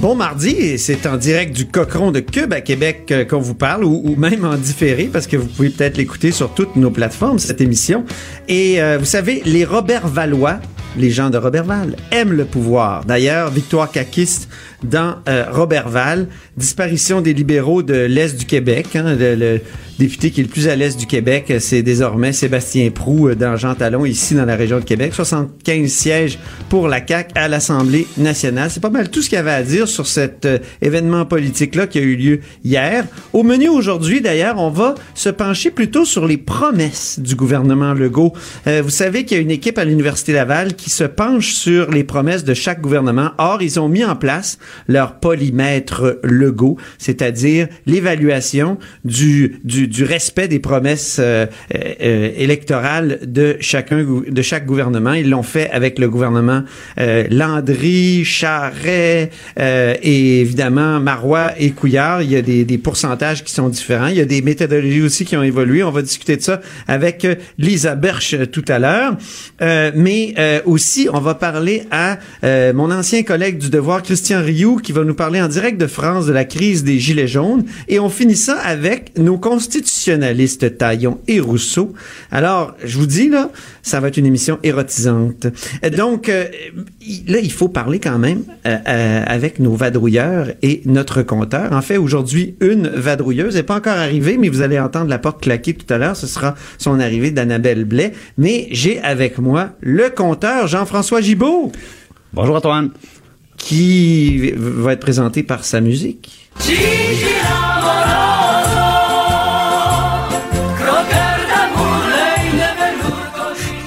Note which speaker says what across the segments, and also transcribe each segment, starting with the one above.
Speaker 1: Bon mardi, c'est en direct du Cochon de Cube à Québec euh, qu'on vous parle, ou, ou même en différé, parce que vous pouvez peut-être l'écouter sur toutes nos plateformes, cette émission. Et euh, vous savez, les Robert Valois, les gens de Robertval, aiment le pouvoir. D'ailleurs, victoire caquiste dans euh, Robertval, disparition des libéraux de l'Est du Québec. hein, le, le député qui est le plus à l'Est du Québec, c'est désormais Sébastien Prou euh, dans Jean Talon, ici dans la région de Québec. 75 sièges pour la CAQ à l'Assemblée nationale. C'est pas mal tout ce qu'il y avait à dire sur cet euh, événement politique-là qui a eu lieu hier. Au menu aujourd'hui, d'ailleurs, on va se pencher plutôt sur les promesses du gouvernement Legault. Euh, vous savez qu'il y a une équipe à l'Université Laval qui se penche sur les promesses de chaque gouvernement. Or, ils ont mis en place leur polymètre Legault, c'est-à-dire l'évaluation du, du, du respect des promesses euh, euh, électorales de chacun de chaque gouvernement. Ils l'ont fait avec le gouvernement euh, Landry, Charret euh, et évidemment Marois et Couillard. Il y a des, des pourcentages qui sont différents. Il y a des méthodologies aussi qui ont évolué. On va discuter de ça avec euh, Lisa Berch euh, tout à l'heure. Mais aussi, on va parler à mon ancien collègue du Devoir, Christian Qui va nous parler en direct de France de la crise des Gilets jaunes. Et on finit ça avec nos constitutionnalistes Taillon et Rousseau. Alors, je vous dis, là, ça va être une émission érotisante. Euh, Donc, euh, là, il faut parler quand même euh, avec nos vadrouilleurs et notre compteur. En fait, aujourd'hui, une vadrouilleuse n'est pas encore arrivée, mais vous allez entendre la porte claquer tout à l'heure. Ce sera son arrivée d'Annabelle Blais. Mais j'ai avec moi le compteur Jean-François Gibault,
Speaker 2: Bonjour Antoine.
Speaker 1: Qui va être présenté par sa musique.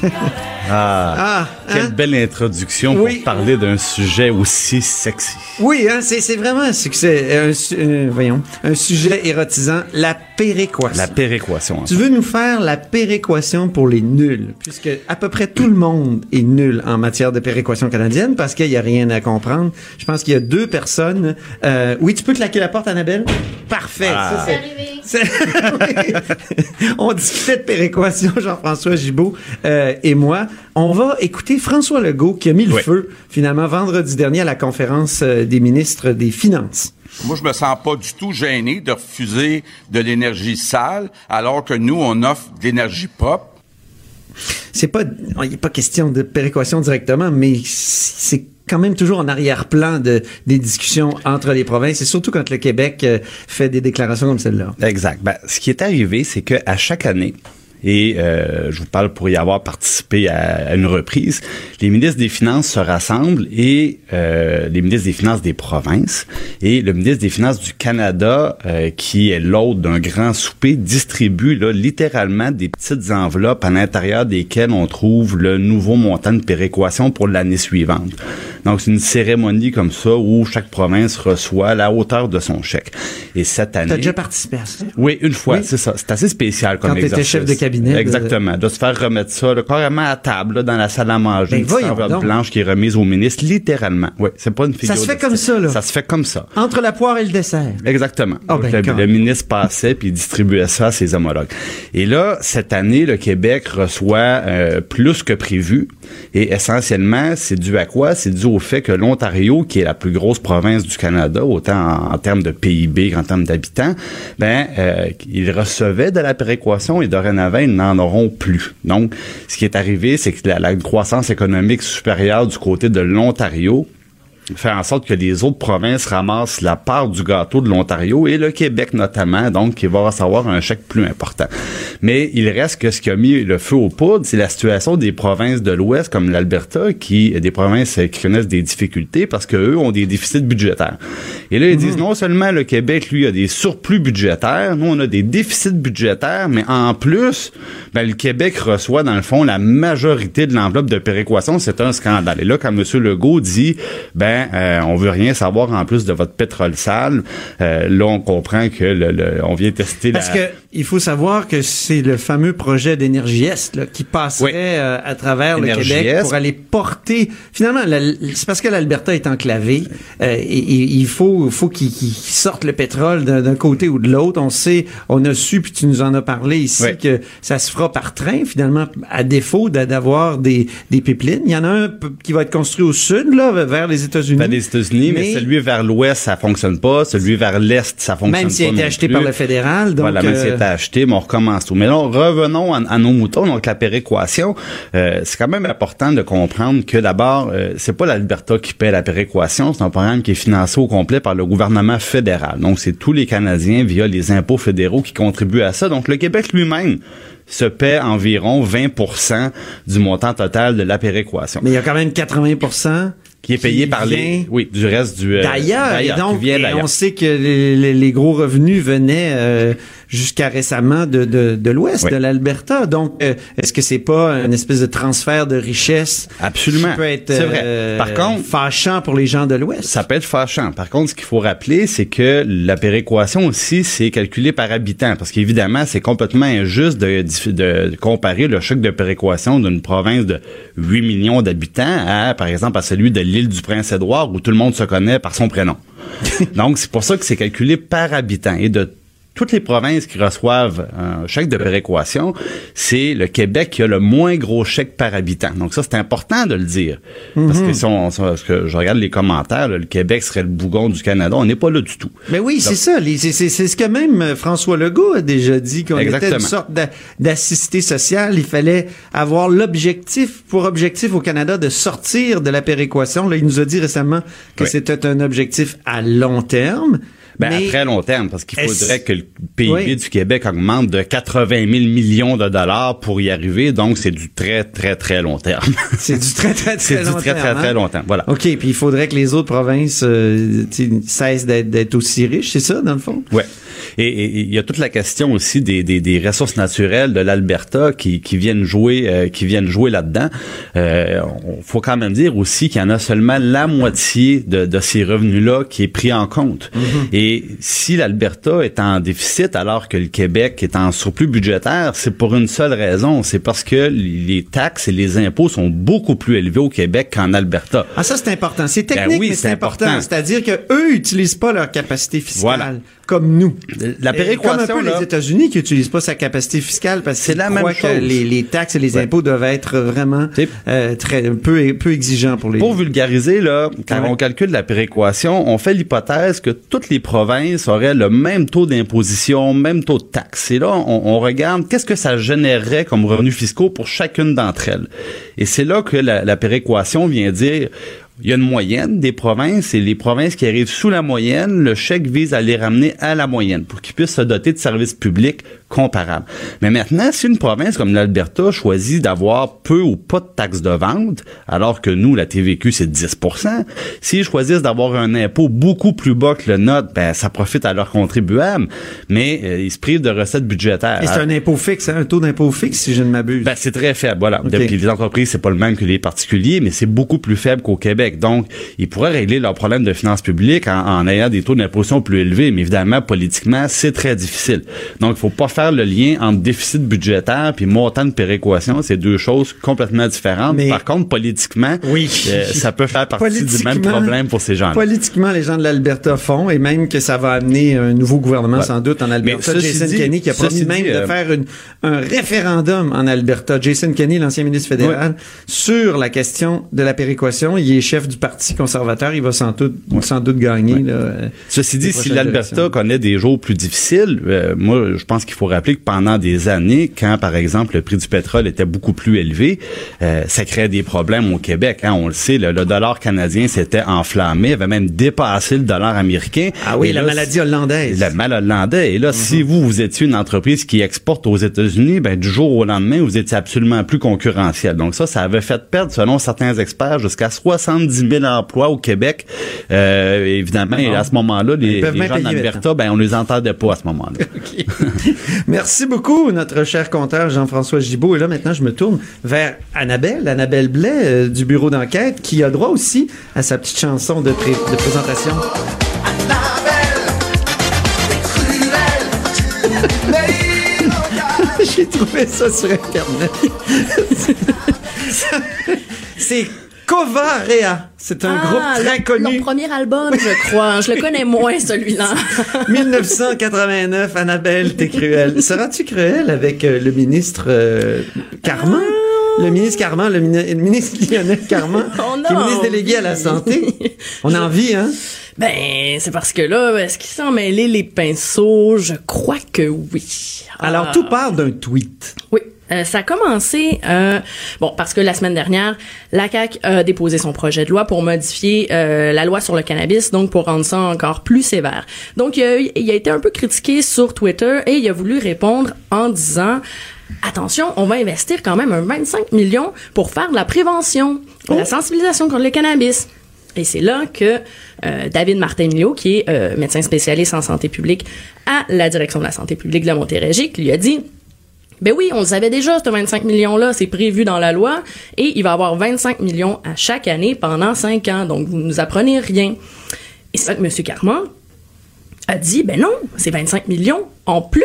Speaker 2: Ah,
Speaker 1: Ah,
Speaker 2: quelle
Speaker 1: hein?
Speaker 2: belle introduction
Speaker 1: Oui.
Speaker 2: pour parler d'un sujet aussi sexy.
Speaker 1: Oui, hein, c'est c'est vraiment un succès. Un, su- euh, voyons, un sujet érotisant, la péréquation.
Speaker 2: La péréquation.
Speaker 1: Tu veux nous faire la péréquation pour les nuls, puisque à peu près tout le monde est nul en matière de péréquation canadienne parce qu'il y a rien à comprendre. Je pense qu'il y a deux personnes. Euh, oui, tu peux claquer la porte, Annabelle? Parfait.
Speaker 2: Ah.
Speaker 1: Ça, c'est- c'est- Oui. On discutait de péréquation, Jean-François Gibault euh, et moi. On va écouter François Legault qui a mis le
Speaker 2: Oui.
Speaker 1: feu finalement vendredi dernier à la conférence euh, des ministres des Finances.
Speaker 3: Moi, je me sens pas du tout gêné de refuser de l'énergie sale, alors que nous, on offre de l'énergie propre.
Speaker 1: c'est pas il n'est pas question de péréquation directement mais c'est quand même toujours en arrière-plan de des discussions entre les provinces et surtout quand le Québec euh, fait des déclarations comme celle-là.
Speaker 2: Exact. Ben, ce qui est arrivé, c'est que à chaque année, et euh, je vous parle pour y avoir participé à, à une reprise, les ministres des Finances se rassemblent et euh, les ministres des Finances des provinces et le ministre des Finances du Canada, euh, qui est l'hôte d'un grand souper, distribue là, littéralement des petites enveloppes à l'intérieur desquelles on trouve le nouveau montant de péréquation pour l'année suivante. Donc, c'est une cérémonie comme ça où chaque province reçoit la hauteur de son chèque. Et cette année...
Speaker 1: T'as déjà participé à ça?
Speaker 2: Oui, une fois,
Speaker 1: Oui.
Speaker 2: c'est ça. C'est assez spécial comme
Speaker 1: Quand
Speaker 2: exercice.
Speaker 1: chef de cabinet
Speaker 2: Exactement. De se faire remettre ça là, carrément à table là, dans la salle à manger.
Speaker 1: Ben,
Speaker 2: une
Speaker 1: voyons donc.
Speaker 2: blanche qui est remise au ministre, littéralement. Oui, c'est pas une figure.
Speaker 1: se fait comme ça, là.
Speaker 2: Ça se fait comme ça.
Speaker 1: Entre la poire et le dessert.
Speaker 2: Exactement.
Speaker 1: Ah,
Speaker 2: Donc,
Speaker 1: ben,
Speaker 2: le, ministre passait puis il distribuait ça à ses homologues. Et là, cette année, le Québec reçoit euh, plus que prévu. Et essentiellement, c'est dû à quoi? C'est dû au fait que l'Ontario, qui est la plus grosse province du Canada, autant en, en termes de PIB qu'en termes d'habitants, ben, euh, ils recevaient de la péréquation et dorénavant, n'en auront plus. Donc, ce qui est arrivé, c'est que la croissance économique supérieure du côté de l'Ontario faire en sorte que les autres provinces ramassent la part du gâteau de l'Ontario et le Québec notamment, donc qui va recevoir un chèque plus important. Mais il reste que ce qui a mis le feu aux poudres, c'est la situation des provinces de l'Ouest comme l'Alberta, qui des provinces qui connaissent des difficultés parce que eux ont des déficits budgétaires. Et là, ils disent non seulement le Québec, lui, a des surplus budgétaires, nous, on a des déficits budgétaires, mais en plus, ben, le Québec reçoit, dans le fond, la majorité de l'enveloppe de péréquation. C'est un scandale. Et là, quand M. Legault dit, ben, euh, on veut rien savoir en plus de votre pétrole sale, euh, là, on comprend que le, on vient tester
Speaker 1: Parce que il faut savoir que c'est le fameux projet d'énergie Est là, qui passerait euh, à travers le Québec pour aller porter. Finalement, c'est parce que l'Alberta est enclavée. Euh, et, il faut, faut qu'il sorte le pétrole d'un côté ou de l'autre. On sait, on a su, puis tu nous en as parlé ici, que ça se fera par train, finalement, à défaut d'avoir des, des pipelines. Il y en a un qui va être construit au sud, là, vers les États-Unis.
Speaker 2: Vers les États-Unis, mais, celui vers l'ouest, ça fonctionne pas. Celui vers l'est, ça fonctionne pas.
Speaker 1: Même s'il a été acheté par le fédéral. Donc,
Speaker 2: voilà, même s'il acheté, mais on recommence tout. Mais là, revenons à, nos moutons, donc la péréquation. Euh, c'est quand même important de comprendre que d'abord, euh, c'est pas l'Alberta qui paie la péréquation, c'est un programme qui est financé au complet par le gouvernement fédéral. Donc, c'est tous les Canadiens via les impôts fédéraux qui contribuent à ça. Donc, le Québec lui-même se paie environ 20% du montant total de la péréquation.
Speaker 1: Mais il y a quand même 80%
Speaker 2: qui est payé par les oui du reste du
Speaker 1: euh, d'ailleurs et donc on sait que les, les, gros revenus venaient euh, jusqu'à récemment de, de, de l'Ouest, de l'Alberta. Donc, euh, est-ce que c'est pas une espèce de transfert de richesse
Speaker 2: Absolument.
Speaker 1: qui peut être vrai. Euh, Par contre, fâchant pour les gens de l'Ouest?
Speaker 2: Ça peut être fâchant. Par contre, ce qu'il faut rappeler, c'est que la péréquation aussi, c'est calculé par habitant. Parce qu'évidemment, c'est complètement injuste de, de, comparer le choc de péréquation d'une province de 8 millions d'habitants à, par exemple, à celui de l'île du Prince-Édouard où tout le monde se connaît par son prénom. Donc, c'est pour ça que c'est calculé par habitant. Et de toutes les provinces qui reçoivent un chèque de péréquation, c'est le Québec qui a le moins gros chèque par habitant. Donc ça, c'est important de le dire. Parce que mhm. si on, que je regarde les commentaires, le Québec serait le bougon du Canada. On n'est pas là du tout.
Speaker 1: Mais oui, c'est ça. C'est ce que même euh, François Legault a déjà dit, qu'on était une sorte d'assisté social. Il fallait avoir l'objectif, pour objectif au Canada, de sortir de la péréquation. Là, il nous a dit récemment que c'était un objectif à long terme.
Speaker 2: Ben, à très long terme, parce qu'il faudrait que le PIB du Québec augmente de 80 000 millions de dollars pour y arriver. Donc, c'est du très, très, très long terme.
Speaker 1: c'est du très, très, très long terme.
Speaker 2: C'est du très, très, très, long terme. Voilà.
Speaker 1: OK. Puis il faudrait que les autres provinces euh, cessent d'être aussi riches, c'est ça, dans le fond?
Speaker 2: Ouais. Et il y a toute la question aussi des, des, des ressources naturelles de l'Alberta qui, qui viennent jouer euh, qui viennent jouer là-dedans. Euh, faut quand même dire aussi qu'il y en a seulement la moitié de, de ces revenus-là qui est pris en compte. Mm-hmm. Et si l'Alberta est en déficit alors que le Québec est en surplus budgétaire, c'est pour une seule raison, c'est parce que les taxes et les impôts sont beaucoup plus élevés au Québec qu'en Alberta.
Speaker 1: Ah ça c'est important, c'est ben technique mais c'est important. C'est-à-dire que eux utilisent pas leur capacité fiscale comme nous.
Speaker 2: La péréquation,
Speaker 1: comme un peu les États-Unis qui utilisent pas sa capacité fiscale parce que c'est la même chose. Que les, les, taxes et les impôts doivent être vraiment euh, très peu peu exigeants pour les.
Speaker 2: Pour vulgariser là, quand on calcule la péréquation, on fait l'hypothèse que toutes les provinces auraient le même taux d'imposition, même taux de taxes. Et là, on, on regarde qu'est-ce que ça générerait comme revenus fiscaux pour chacune d'entre elles. Et c'est là que la, la péréquation vient dire il y a une moyenne des provinces et les provinces qui arrivent sous la moyenne, le chèque vise à les ramener à la moyenne pour qu'ils puissent se doter de services publics Mais maintenant, si une province comme l'Alberta choisit d'avoir peu ou pas de taxes de vente, alors que nous, la TVQ, c'est 10% s'ils choisissent d'avoir un impôt beaucoup plus bas que le nôtre, ben, ça profite à leurs contribuables, mais euh, ils se privent de recettes budgétaires.
Speaker 1: Et c'est un impôt fixe, hein, un taux d'impôt fixe, si je ne m'abuse.
Speaker 2: Ben, c'est très faible, voilà. les entreprises, c'est pas le même que les particuliers, mais c'est beaucoup plus faible qu'au Québec. Donc, ils pourraient régler leurs problèmes de finances publiques en, ayant des taux d'imposition plus élevés, mais évidemment, politiquement, c'est très difficile. Donc, il faut pas faire le lien entre déficit budgétaire puis montant de péréquation. C'est deux choses complètement différentes. Par contre, politiquement, oui. Euh, ça peut faire partie du même problème pour ces gens-là.
Speaker 1: Politiquement, les gens de l'Alberta font, et même que ça va amener un nouveau gouvernement, sans doute, en Alberta. Jason Kenney qui a promis même de euh, faire un référendum en Alberta. Jason Kenney, l'ancien ministre fédéral, sur la question de la péréquation. Il est chef du Parti conservateur, il va sans doute, sans gagner.
Speaker 2: Ceci dit, si l'Alberta connaît des jours plus difficiles, euh, moi, je pense qu'il faut rappeler que pendant des années, quand par exemple le prix du pétrole était beaucoup plus élevé, euh, ça créait des problèmes au Québec. Hein, on le sait, le, le dollar canadien s'était enflammé, avait même dépassé le dollar américain.
Speaker 1: Ah oui,
Speaker 2: Et
Speaker 1: la
Speaker 2: là,
Speaker 1: maladie hollandaise.
Speaker 2: le mal hollandais. Et là, si vous, vous étiez une entreprise qui exporte aux États-Unis, ben, du jour au lendemain, vous étiez absolument plus concurrentiel. Donc ça, ça avait fait perdre, selon certains experts, jusqu'à 70 000 emplois au Québec. Euh, évidemment, et à ce moment-là, les, les gens d'Alberta, ben, on les entendait pas à ce moment-là.
Speaker 1: Merci beaucoup, notre cher compteur Jean-François Gibault. Et là, maintenant, je me tourne vers Annabelle, Annabelle Blais euh, du bureau d'enquête, qui a droit aussi à sa petite chanson de, pré- de présentation. J'ai trouvé ça sur Internet. C'est Covarea. C'est un
Speaker 4: Ah,
Speaker 1: groupe très connu.
Speaker 4: Leur premier album, je crois. Je le connais moins, celui-là.
Speaker 1: 1989, Annabelle, t'es cruelle. Seras-tu cruelle avec euh, le ministre euh, Carman? Le ministre Carman, le, mini- le ministre Lionel Carman,
Speaker 4: a
Speaker 1: qui est ministre délégué à la santé. On a envie, hein?
Speaker 4: Ben, c'est parce que là, est-ce qu'il s'en mêlé les pinceaux? Je crois que oui.
Speaker 1: Alors,
Speaker 4: Ah.
Speaker 1: tout part d'un tweet.
Speaker 4: Oui. Euh, ça a commencé, euh, bon, parce que la semaine dernière, la CAQ a déposé son projet de loi pour modifier euh, la loi sur le cannabis, donc pour rendre ça encore plus sévère. Donc, il a, eu- il a été un peu critiqué sur Twitter et il a voulu répondre en disant Attention, on va investir quand même un 25 millions pour faire de la prévention, de la sensibilisation contre le cannabis. Et c'est là que euh, David Martin-Milio, qui est euh, médecin spécialiste en santé publique à la direction de la santé publique de la Montérégie, qui lui a dit ben oui, on le savait déjà, ce 25 millions-là, c'est prévu dans la loi, et il va y avoir 25 millions à chaque année pendant 5 ans, donc vous nous apprenez rien. Et c'est là que M. Carman a dit, ben non, c'est 25 millions en plus.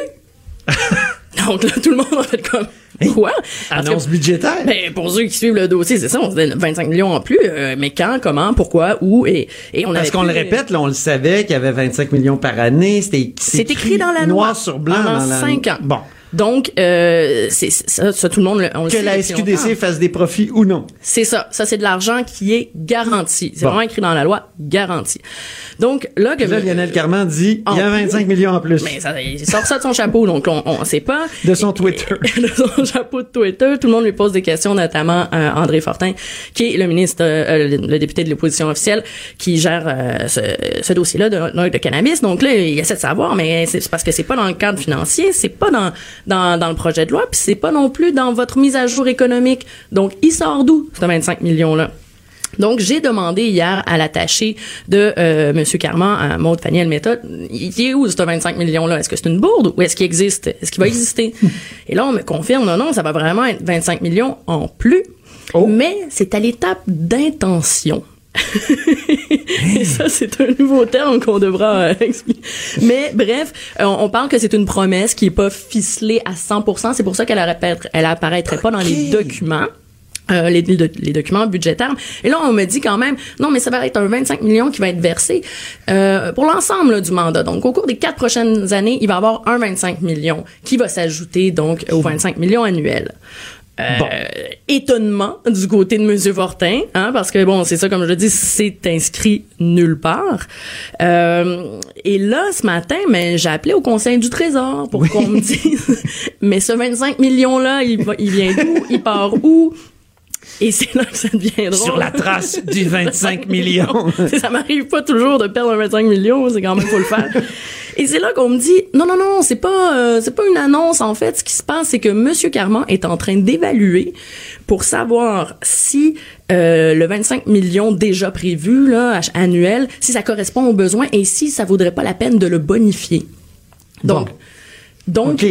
Speaker 4: donc là, tout le monde a fait comme, quoi? Parce que-
Speaker 1: Annonce budgétaire.
Speaker 4: ben, pour ceux qui suivent le dossier, c'est ça, on se donne 25 millions en plus, euh, mais quand, comment, pourquoi, où, et, et on
Speaker 1: Parce qu'on le répète, là, on le savait qu'il y avait 25 millions par année. C'était
Speaker 4: C'est écrit dans la
Speaker 1: noir
Speaker 4: loi.
Speaker 1: sur blanc.
Speaker 4: Pendant
Speaker 1: dans la...
Speaker 4: 5 ans.
Speaker 1: Bon.
Speaker 4: Donc, euh, c'est ça, ça, tout le monde, le- on le
Speaker 1: Que
Speaker 4: sait
Speaker 1: la SQDC fasse des profits ou non.
Speaker 4: C'est ça. Ça, c'est de l'argent qui est garanti. C'est
Speaker 1: Bon.
Speaker 4: vraiment écrit dans la loi, garanti. Donc, là, que...
Speaker 1: Là, Lionel Carman dit, il y a
Speaker 4: En
Speaker 1: 25 millions en plus.
Speaker 4: Mais ça, il sort ça de son chapeau, donc on, on sait pas.
Speaker 1: De son Twitter.
Speaker 4: de son chapeau de Twitter. Tout le monde lui pose des questions, notamment euh, André Fortin, qui est le ministre, euh, le, le député de l'opposition officielle, qui gère euh, ce, ce dossier-là de, de, de cannabis. Donc là, il essaie de savoir, mais c'est parce que c'est pas dans le cadre financier, c'est pas dans, dans, dans le projet de loi, puis c'est pas non plus dans votre mise à jour économique. Donc, il sort d'où, ce 25 millions-là? Donc, j'ai demandé hier à l'attaché de euh, M. Carman, à Maud Faniel Méthode, il est où ce 25 millions-là? Est-ce que c'est une bourde ou est-ce qu'il existe? Est-ce qu'il va exister? Et là, on me confirme, non, non, ça va vraiment être 25 millions en plus. Mais c'est à l'étape d'intention. Et ça, c'est un nouveau terme qu'on devra euh, expliquer. Mais bref, euh, on parle que c'est une promesse qui est pas ficelée à 100%. C'est pour ça qu'elle apparaîtrait, elle apparaîtrait pas dans les documents. euh, les, documents budgétaires. Et là, on me dit quand même, non, mais ça va être un 25 millions qui va être versé euh, pour l'ensemble du mandat. Donc, au cours des quatre prochaines années, il va y avoir un 25 millions qui va s'ajouter donc aux 25 millions annuels. Euh, étonnement du côté de Monsieur Fortin, hein, parce que bon, c'est ça, comme je le dis, c'est inscrit nulle part. Euh, et là, ce matin, mais j'ai appelé au Conseil du Trésor pour qu'on me dise, mais ce 25 millions-là, il, va- il vient d'où, il part où? Et c'est là que ça devient drôle.
Speaker 1: Sur la trace du 25 millions.
Speaker 4: Ça m'arrive pas toujours de perdre un 25 millions, c'est quand même faut le faire. Et c'est là qu'on me dit non non non, c'est pas euh, c'est pas une annonce en fait, ce qui se passe c'est que monsieur Carman est en train d'évaluer pour savoir si euh, le 25 millions déjà prévu là annuel, si ça correspond aux besoins et si ça vaudrait pas la peine de le bonifier. Donc donc
Speaker 1: OK.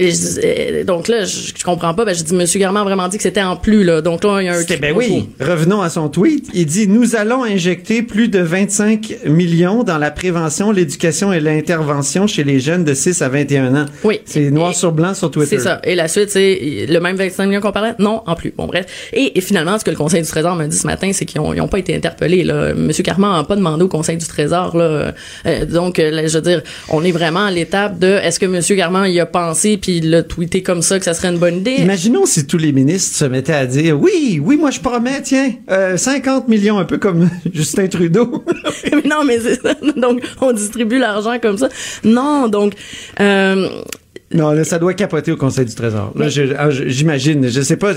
Speaker 4: Et je- euh, donc là, je, je comprends pas. Ben, je dis, Monsieur Garman a vraiment dit que c'était en plus, là. Donc là, il y a un
Speaker 1: ben oui, revenons à son tweet. Il dit Nous allons injecter plus de 25 millions dans la prévention, l'éducation et l'intervention chez les jeunes de 6 à 21 ans.
Speaker 4: Oui.
Speaker 1: C'est noir
Speaker 4: Et-
Speaker 1: sur blanc sur Twitter.
Speaker 4: C'est ça. Et la suite, c'est le même 25 millions qu'on parlait? Non, en plus. Bon, bref. Et, et finalement, ce que le Conseil du Trésor m'a dit ce matin, c'est qu'ils ont, ils ont pas été interpellés, là. Monsieur Carman n'a pas demandé au Conseil du Trésor, là. Euh, donc, euh, là, je veux dire, on est vraiment à l'étape de est-ce que Monsieur Carman y a pensé puis il l'a tweeté comme ça que ça serait une bonne idée?
Speaker 1: Imaginons si tous les ministres se mettaient à dire Oui, oui, moi je promets, tiens, euh, 50 millions, un peu comme Justin Trudeau.
Speaker 4: Mais non, mais c'est ça. Donc, on distribue l'argent comme ça. Non, donc, euh,
Speaker 1: Non, là, ça doit capoter au Conseil du Trésor. Là, je- ah, je- j'imagine. Je sais pas,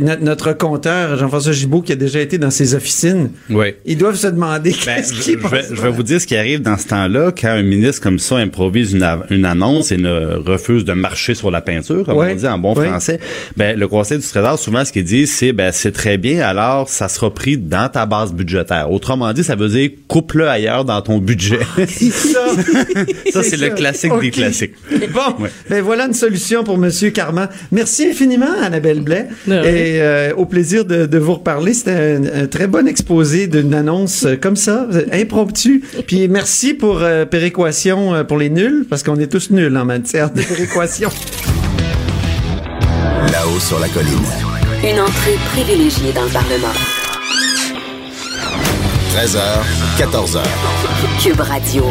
Speaker 1: notre, notre compteur, Jean-François Gibault, qui a déjà été dans ses officines,
Speaker 2: Oui.
Speaker 1: ils doivent se demander
Speaker 2: Ben,
Speaker 1: qu'est-ce
Speaker 2: je,
Speaker 1: qui
Speaker 2: je vais, je vais vous dire ce qui arrive dans ce temps-là quand un ministre comme ça improvise une, annonce et ne refuse de marcher sur la peinture, comme on dit en bon français. Ben, le Conseil du Trésor, souvent, ce qu'il dit, c'est ben c'est très bien, alors ça sera pris dans ta base budgétaire. Autrement dit, ça veut dire coupe-le ailleurs dans ton budget.
Speaker 1: ça,
Speaker 2: ça, c'est le classique des classiques.
Speaker 1: Bon,
Speaker 2: Ouais.
Speaker 1: ben voilà une solution pour Monsieur Carman. Merci infiniment, Annabelle Blais.
Speaker 4: Rien.
Speaker 1: Et euh, au plaisir de, de vous reparler. C'était un, un très bon exposé d'une annonce euh, comme ça, impromptue. Puis merci pour euh, péréquation euh, pour les nuls, parce qu'on est tous nuls en matière de péréquation.
Speaker 5: Là-haut sur la colline.
Speaker 6: Une entrée privilégiée dans le Parlement.
Speaker 5: 13h, 14h.
Speaker 6: Cube Radio.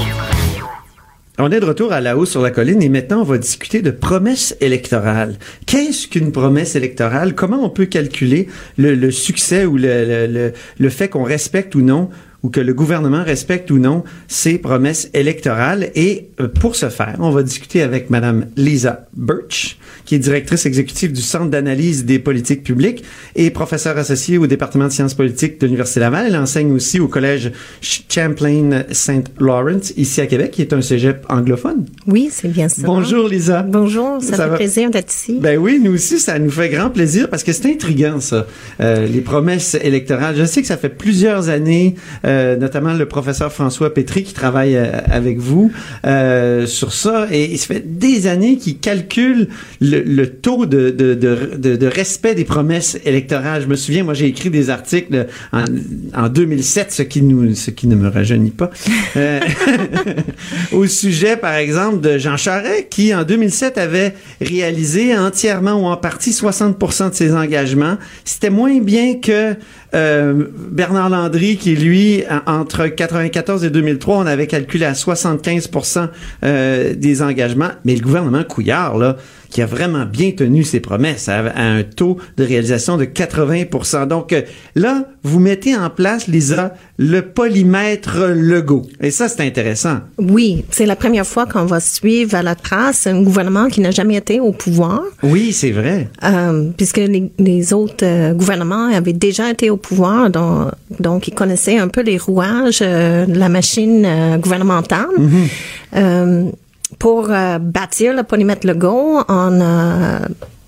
Speaker 1: On est de retour à la hausse sur la colline et maintenant on va discuter de promesses électorales. Qu'est-ce qu'une promesse électorale? Comment on peut calculer le, succès ou le, le fait qu'on respecte ou non ou que le gouvernement respecte ou non ses promesses électorales. Et euh, pour ce faire, on va discuter avec Madame Lisa Birch, qui est directrice exécutive du Centre d'analyse des politiques publiques et professeure associée au département de sciences politiques de l'Université Laval. Elle enseigne aussi au collège Ch- Champlain St. Lawrence, ici à Québec, qui est un cégep anglophone.
Speaker 7: Oui, c'est bien ça.
Speaker 1: Bonjour Lisa.
Speaker 7: Bonjour, ça,
Speaker 1: Ça
Speaker 7: fait
Speaker 1: va?
Speaker 7: plaisir d'être ici.
Speaker 1: Ben oui, nous aussi, ça nous fait grand plaisir parce que c'est intriguant, ça, euh, les promesses électorales. Je sais que ça fait plusieurs années, euh, notamment le professeur François Pétry qui travaille euh, avec vous euh, sur ça, et il se fait des années qu'il calcule le, taux de, respect des promesses électorales. Je me souviens, moi, j'ai écrit des articles en, en 2007, ce qui ne me rajeunit pas, euh, au sujet, par exemple, de Jean Charest, qui en 2007 avait réalisé entièrement ou en partie 60% de ses engagements. C'était moins bien que euh, Bernard Landry, qui lui, en- entre 94 et 2003, on avait calculé à 75% euh, des engagements. Mais le gouvernement Couillard, là, qui a vraiment bien tenu ses promesses à, à un taux de réalisation de 80%. Donc euh, là, vous mettez en place, Lisa, le polymètre Legault. Et ça, c'est intéressant.
Speaker 7: Oui, c'est la première fois qu'on va suivre à la trace un gouvernement qui n'a jamais été au pouvoir,
Speaker 1: Oui, c'est vrai.
Speaker 7: euh, puisque les, les autres euh, gouvernements avaient déjà été au pouvoir, donc, donc ils connaissaient un peu les rouages euh, de la machine gouvernementale. Euh, pour euh, bâtir le polymètre Legault, on a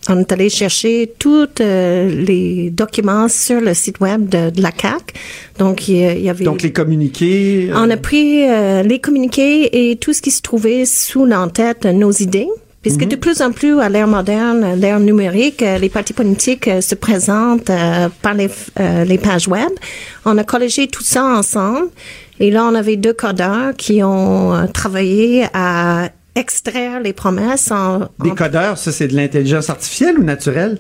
Speaker 7: on est allé chercher tous euh, les documents sur le site web de, de la CAC. Donc il y, avait
Speaker 1: Donc les communiqués. euh,
Speaker 7: on a pris euh, les communiqués et tout ce qui se trouvait sous l'entête nos idées. Puisque de plus en plus, à l'ère moderne, à l'ère numérique, euh, les partis politiques euh, se présentent euh, par les, euh, les pages web. On a collégé tout ça ensemble. Et là, on avait deux codeurs qui ont euh, travaillé à extraire les promesses en,
Speaker 1: Des
Speaker 7: en
Speaker 1: codeurs, ça, c'est de l'intelligence artificielle ou naturelle?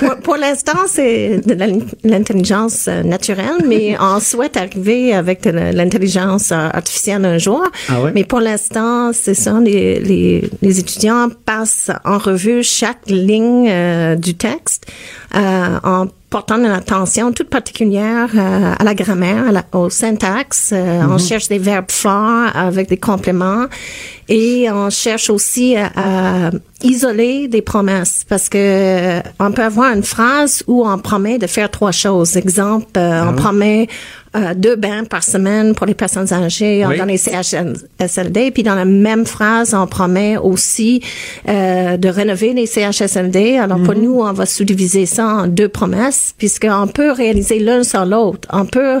Speaker 7: pour, pour l'instant, c'est de l'in- l'intelligence euh, naturelle, mais on souhaite arriver avec l'intelligence euh, artificielle un jour.
Speaker 1: Ah ouais?
Speaker 7: Mais pour l'instant, c'est ça, les, les, les étudiants passent en revue chaque ligne euh, du texte euh, en portant une attention toute particulière euh, à la grammaire, à la- au syntaxe. Euh, On cherche des verbes forts avec des compléments et on cherche aussi à, à isoler des promesses parce que euh, on peut avoir une phrase où on promet de faire trois choses. Exemple, euh, on promet euh, deux bains par semaine pour les personnes âgées
Speaker 1: Oui.
Speaker 7: dans les CHSLD. Puis dans la même phrase, on promet aussi euh, de rénover les CHSLD. Alors pour nous, on va sous-diviser ça en deux promesses puisqu'on peut réaliser l'un sans l'autre. On peut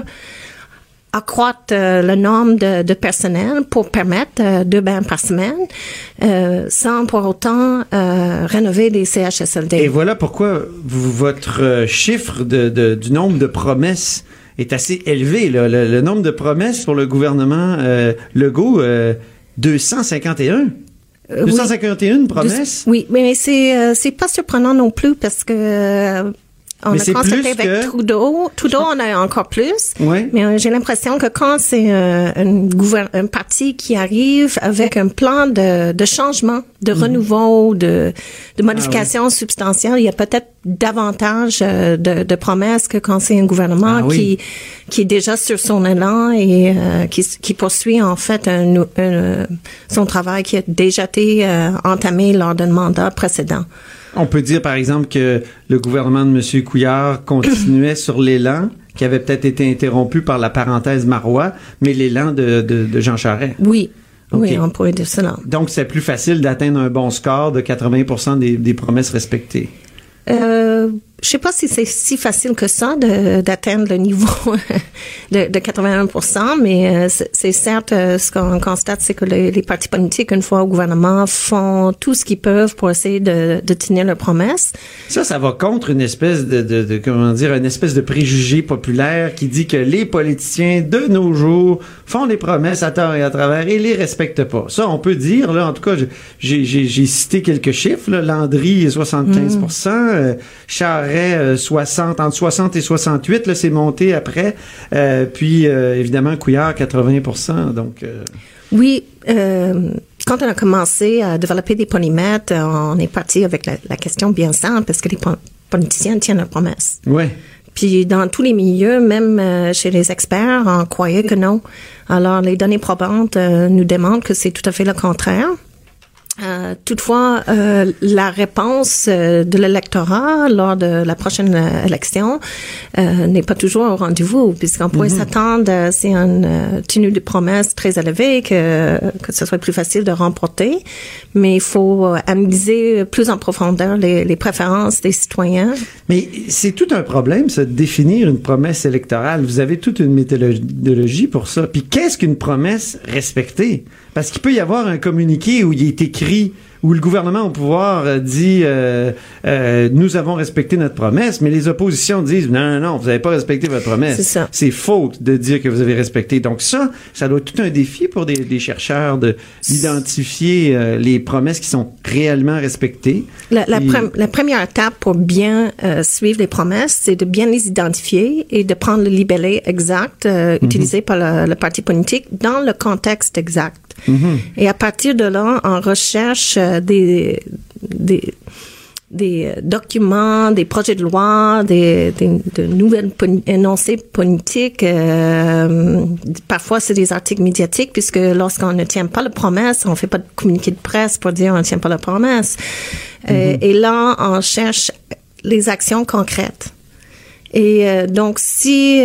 Speaker 7: accroître euh, le nombre de, de personnel pour permettre euh, deux bains par semaine euh, sans pour autant euh, rénover les CHSLD.
Speaker 1: Et voilà pourquoi vous- votre chiffre de, de- du nombre de promesses est assez élevé. là. Le, le nombre de promesses pour le gouvernement euh, Legault, euh, 251.
Speaker 7: Euh, oui.
Speaker 1: 251 promesses?
Speaker 7: Oui, mais c'est euh, c'est pas surprenant non plus parce que euh, on
Speaker 1: Mais
Speaker 7: a constaté avec
Speaker 1: que-
Speaker 7: Trudeau. Trudeau, on a encore plus.
Speaker 1: Oui.
Speaker 7: Mais euh, j'ai l'impression que quand c'est euh, un, un parti qui arrive avec un plan de, de changement, de
Speaker 1: Mhm.
Speaker 7: renouveau, de, de
Speaker 1: Ah
Speaker 7: modification substantielle, il y a peut-être davantage euh, de, de promesses que quand c'est un gouvernement
Speaker 1: Ah oui.
Speaker 7: qui qui est déjà sur son élan et euh, qui, qui poursuit en fait un, un- son travail qui a déjà été euh, entamé lors d'un mandat précédent.
Speaker 1: On peut dire, par exemple, que le gouvernement de M. Couillard continuait sur l'élan qui avait peut-être été interrompu par la parenthèse Marois, mais l'élan de, de, de Jean Charest.
Speaker 7: Oui, oui, on pourrait dire cela.
Speaker 1: Donc, c'est plus facile d'atteindre un bon score de 80 des, des promesses respectées.
Speaker 7: Euh, je sais pas si c'est si facile que ça de- d'atteindre le niveau de, de 81 mais euh, c'est certes euh, ce qu'on constate, c'est que les, les partis politiques, une fois au gouvernement, font tout ce qu'ils peuvent pour essayer de, de tenir leurs promesses.
Speaker 1: Ça, ça va contre une espèce de, de, de- comment dire, une espèce de préjugé populaire qui dit que les politiciens de nos jours font des promesses à tort et à travers et les respectent pas. Ça, on peut dire, là, en tout cas, j'ai cité quelques chiffres, là. Landry, 75% euh, Charret, euh, 60, entre 60 et 68, là, c'est monté après. Euh, puis, euh, évidemment, Couillard, 80 donc... euh,
Speaker 7: Oui, euh, quand on a commencé à développer des polymètres, euh, on est parti avec la, la question bien simple, parce que les po- politiciens tiennent leurs promesses.
Speaker 1: ouais.
Speaker 7: Puis dans tous les milieux, même euh, chez les experts, on croyait que non. Alors les données probantes euh, nous démontrent que c'est tout à fait le contraire. Euh, toutefois, euh, la réponse euh, de l'électorat lors de la prochaine euh, élection euh, n'est pas toujours au rendez-vous, puisqu'on pourrait s'attendre, euh, c'est une tenue de promesse très élevée, que, que ce soit plus facile de remporter, mais il faut analyser plus en profondeur les, les préférences des citoyens.
Speaker 1: Mais c'est tout un problème, ça, de définir une promesse électorale. Vous avez toute une méthodologie pour ça. Puis qu'est-ce qu'une promesse respectée? Parce qu'il peut y avoir un communiqué où il est écrit, où le gouvernement au pouvoir euh, dit euh, euh, nous avons respecté notre promesse, mais les oppositions disent non, non, non, vous n'avez pas respecté votre promesse.
Speaker 7: C'est ça.
Speaker 1: C'est faute de dire que vous avez respecté. Donc ça, ça doit être tout un défi pour des, des chercheurs de d'identifier euh, les promesses qui sont réellement respectées.
Speaker 7: La, la,
Speaker 1: Et-
Speaker 7: pre- la première étape pour bien euh, suivre les promesses, c'est de bien les identifier et de prendre le libellé exact euh, utilisé par le, le parti politique dans le contexte exact. Et à partir de là, on recherche euh, des, des, des documents, des projets de loi, des, des de nouvelles poli- énoncés politiques. euh, parfois, c'est des articles médiatiques, puisque lorsqu'on ne tient pas la promesse, on fait pas de communiqué de presse pour dire on ne tient pas la promesse. Euh, et là, on cherche les actions concrètes. Et euh, donc, si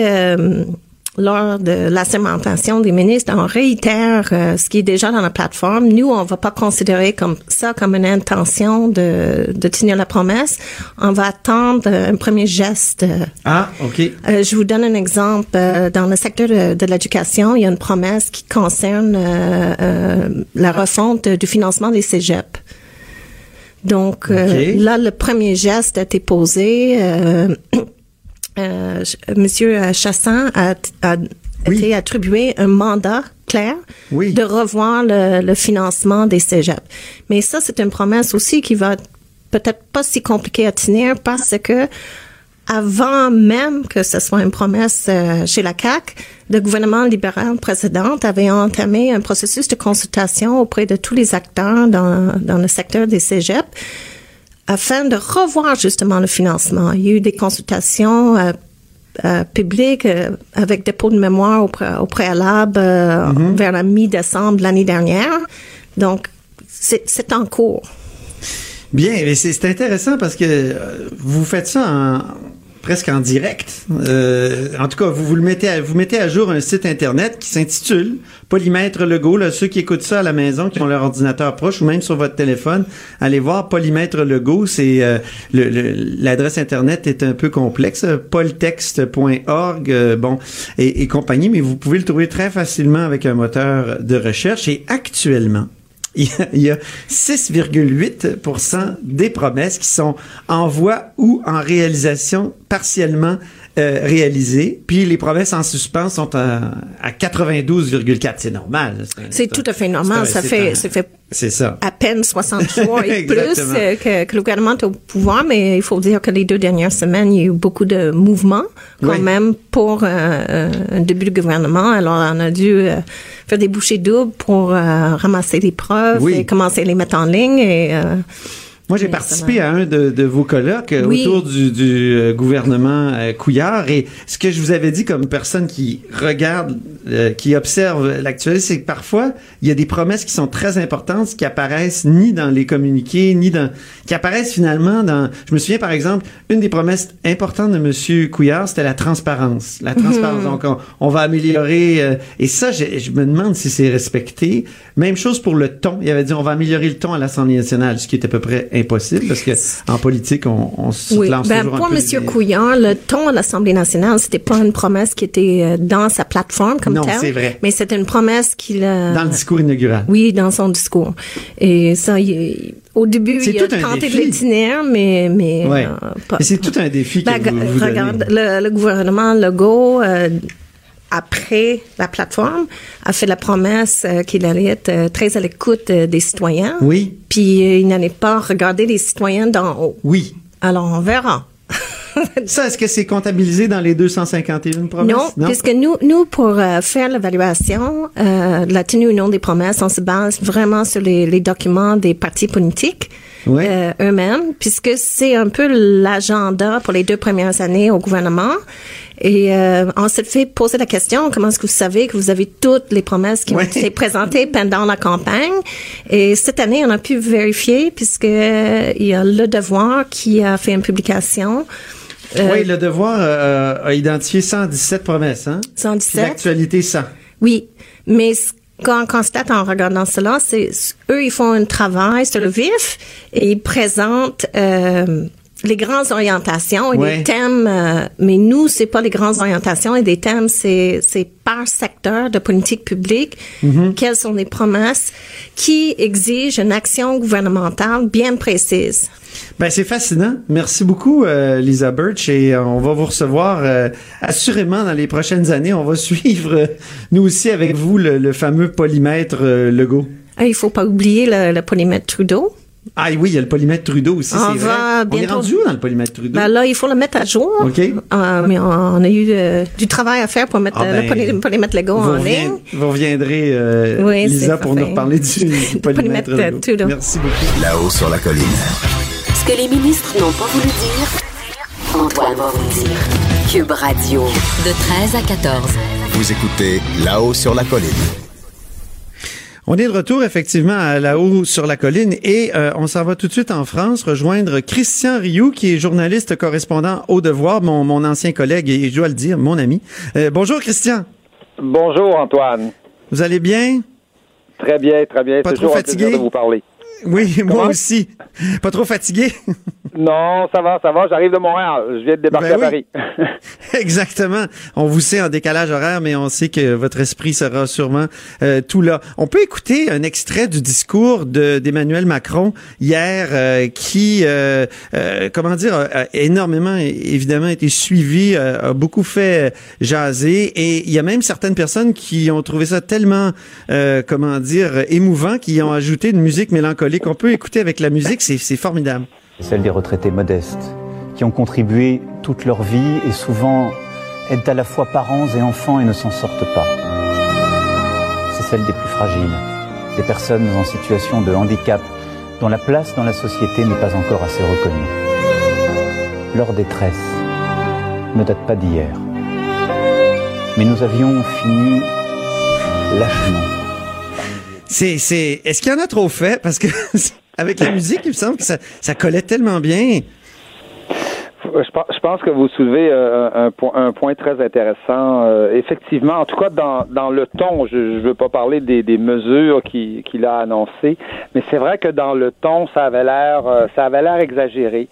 Speaker 7: lors de la segmentation des ministres, on réitère euh, ce qui est déjà dans la plateforme, nous, on va pas considérer comme ça comme une intention de, de tenir la promesse. On va attendre euh, un premier geste.
Speaker 1: Ah, OK.
Speaker 7: euh, je vous donne un exemple. Dans le secteur de, de l'éducation, il y a une promesse qui concerne euh, euh, la refonte du financement des cégeps. Donc euh, là, le premier geste a été posé. Euh, euh, Monsieur Chassin a, a
Speaker 1: Oui.
Speaker 7: été attribué un mandat clair
Speaker 1: Oui.
Speaker 7: de revoir le, le financement des cégeps. Mais ça, c'est une promesse aussi qui va être peut-être pas si compliquée à tenir parce que avant même que ce soit une promesse euh, chez la CAC, le gouvernement libéral précédent avait entamé un processus de consultation auprès de tous les acteurs dans, dans le secteur des cégeps afin de revoir justement le financement. Il y a eu des consultations euh, euh, publiques euh, avec dépôt de mémoire au, pré- au préalable euh, vers la mi-décembre l'année dernière. Donc, c'est en cours.
Speaker 1: Bien, mais c'est intéressant parce que vous faites ça en, presque en direct. Euh, en tout cas, vous, vous le mettez à, vous mettez à jour un site internet qui s'intitule Polymètre Lego. Là, ceux qui écoutent ça à la maison, qui ont leur ordinateur proche ou même sur votre téléphone, allez voir Polymètre Lego. C'est euh, l'adresse internet est un peu complexe, poltexte.org, euh, bon et compagnie, mais vous pouvez le trouver très facilement avec un moteur de recherche. Et actuellement, il y a- il y a 6,8 des promesses qui sont en voie ou en réalisation partiellement euh, réalisées, puis les promesses en suspens sont à, à 92,4. C'est normal.
Speaker 7: C'est tout à fait normal. Ça fait, ça fait
Speaker 1: C'est ça.
Speaker 7: à peine 60 jours et plus euh, que, que le gouvernement est au pouvoir, mais il faut dire que les deux dernières semaines, il y a eu beaucoup de mouvements quand
Speaker 1: Oui.
Speaker 7: même pour euh, euh, un début de gouvernement. Alors, on a dû euh, faire des bouchées doubles pour euh, ramasser des preuves
Speaker 1: Oui.
Speaker 7: et commencer à les mettre en ligne. Et, euh,
Speaker 1: Moi, j'ai participé à un de, de vos colloques euh,
Speaker 7: Oui.
Speaker 1: autour du, du, euh, gouvernement euh, Couillard et ce que je vous avais dit comme personne qui regarde, euh, qui observe l'actualité, c'est que parfois, il y a des promesses qui sont très importantes qui apparaissent ni dans les communiqués, ni dans... qui apparaissent finalement dans... Je me souviens, par exemple, une des promesses importantes de Monsieur Couillard, c'était la transparence. La transparence. Donc, on, on va améliorer... euh, et ça, je, je me demande si c'est respecté. Même chose pour le ton. Il avait dit, on va améliorer le ton à l'Assemblée nationale, ce qui est à peu près impossible parce que en politique, on, on se
Speaker 7: Oui,
Speaker 1: lance
Speaker 7: ben,
Speaker 1: toujours un
Speaker 7: pour
Speaker 1: peu
Speaker 7: M.
Speaker 1: des-
Speaker 7: Couillard, le ton à l'Assemblée nationale, c'était pas une promesse qui était euh, dans sa plateforme comme
Speaker 1: Non,
Speaker 7: telle,
Speaker 1: c'est vrai.
Speaker 7: mais c'était une promesse qu'il a...
Speaker 1: Dans le discours inaugural.
Speaker 7: Oui, dans son discours. Et ça, il- au début,
Speaker 1: C'est
Speaker 7: il a
Speaker 1: tout un
Speaker 7: tenté de l'itinéraire, mais, mais
Speaker 1: Ouais.
Speaker 7: euh, pas.
Speaker 1: Mais c'est tout un défi que
Speaker 7: Ben,
Speaker 1: vous, donnez.
Speaker 7: regarde, le, le gouvernement Legault, euh, après la plateforme, a fait la promesse euh, qu'il allait être euh, très à l'écoute euh, des citoyens.
Speaker 1: Oui,
Speaker 7: Puis il n'allait pas regarder les citoyens d'en haut.
Speaker 1: oui.
Speaker 7: Alors, on verra.
Speaker 1: Ça, est-ce que c'est comptabilisé dans les 251 promesses?
Speaker 7: Non, puisque nous, nous pour faire l'évaluation euh, de la tenue ou non des promesses, on se base vraiment sur les, les documents des partis politiques euh, eux-mêmes, puisque c'est un peu l'agenda pour les deux premières années au gouvernement. Et euh, on s'est fait poser la question comment est-ce que vous savez que vous avez toutes les promesses qui ont été présentées pendant la campagne? Et cette année, on a pu vérifier puisque euh, il y a le Devoir qui a fait une publication. euh,
Speaker 1: oui, le devoir euh, a identifié 117 promesses, hein? Puis
Speaker 7: 117.
Speaker 1: l'actualité 100.
Speaker 7: Oui, mais ce qu'on constate en regardant cela, c'est eux, ils font un travail sur le vif et ils présentent euh, les grandes orientations et
Speaker 1: Ouais.
Speaker 7: les thèmes. euh, mais nous, c'est pas les grandes orientations et des thèmes, c'est c'est par secteur de politique publique.
Speaker 1: Mm-hmm.
Speaker 7: Quelles sont les promesses qui exigent une action gouvernementale bien précise.
Speaker 1: Ben, c'est fascinant. Merci beaucoup, euh, Lisa Birch, et euh, on va vous recevoir euh, assurément dans les prochaines années. On va suivre, euh, nous aussi, avec vous, le, le fameux polymètre Legault.
Speaker 7: Ah, il faut pas oublier le, le polymètre Trudeau.
Speaker 1: Ah oui, il y a le polymètre Trudeau aussi,
Speaker 7: On
Speaker 1: c'est
Speaker 7: va
Speaker 1: vrai. On est
Speaker 7: bientôt-
Speaker 1: rendu où dans le polymètre Trudeau?
Speaker 7: Ben là, il faut le mettre à jour.
Speaker 1: OK.
Speaker 7: Euh, mais on, a eu euh, du travail à faire pour mettre
Speaker 1: Ah
Speaker 7: euh,
Speaker 1: ben,
Speaker 7: le poly- polymètre Lego en ligne.
Speaker 1: vous reviendrez, euh,
Speaker 7: Oui,
Speaker 1: Lisa, pour nous reparler du, du polymètre.
Speaker 7: Trudeau.
Speaker 1: Merci beaucoup.
Speaker 5: Là-haut sur la colline.
Speaker 6: Ce que les ministres n'ont pas voulu dire, Antoine va vous dire. Cube Radio. De 13 à 14.
Speaker 5: Vous écoutez Là-haut sur la colline.
Speaker 1: On est de retour effectivement à là-haut sur la colline et euh, on s'en va tout de suite en France rejoindre Christian Rioux qui est journaliste correspondant au Devoir, mon, mon ancien collègue et je dois le dire, mon ami. Euh, bonjour Christian,
Speaker 8: Bonjour Antoine.
Speaker 1: vous allez bien?
Speaker 8: Très bien, très bien.
Speaker 1: Pas trop fatigué?
Speaker 8: de vous parler.
Speaker 1: Oui, moi aussi. Pas trop fatigué?
Speaker 8: Non, ça va, ça va. J'arrive de Montréal. Je viens de débarquer
Speaker 1: Ben
Speaker 8: à
Speaker 1: oui.
Speaker 8: Paris.
Speaker 1: Exactement. On vous sait en décalage horaire, mais on sait que votre esprit sera sûrement euh, tout là. On peut écouter un extrait du discours de d'Emmanuel Macron hier, euh, qui, euh, euh, comment dire, a, énormément, évidemment, été suivi, euh, a beaucoup fait jaser, et il y a même certaines personnes qui ont trouvé ça tellement, euh, comment dire, émouvant, qui ont ajouté une musique mélancolique. On peut écouter avec la musique, c'est c'est formidable.
Speaker 9: celle des retraités modestes, qui ont contribué toute leur vie et souvent aident à la fois parents et enfants et ne s'en sortent pas. C'est celle des plus fragiles, des personnes en situation de handicap dont la place dans la société n'est pas encore assez reconnue. Leur détresse ne date pas d'hier. Mais nous avions fini lâchement
Speaker 1: C'est, c'est, est-ce qu'il y en a trop fait? Parce que avec la musique, il me semble que ça, ça collait tellement bien.
Speaker 8: Je pense, je pense que vous soulevez euh, un, point, un point très intéressant. Euh, effectivement, en tout cas, dans, dans le ton, je ne veux pas parler des, des mesures qu'il a annoncées, mais c'est vrai que dans le ton, ça avait l'air, euh, ça avait l'air exagéré.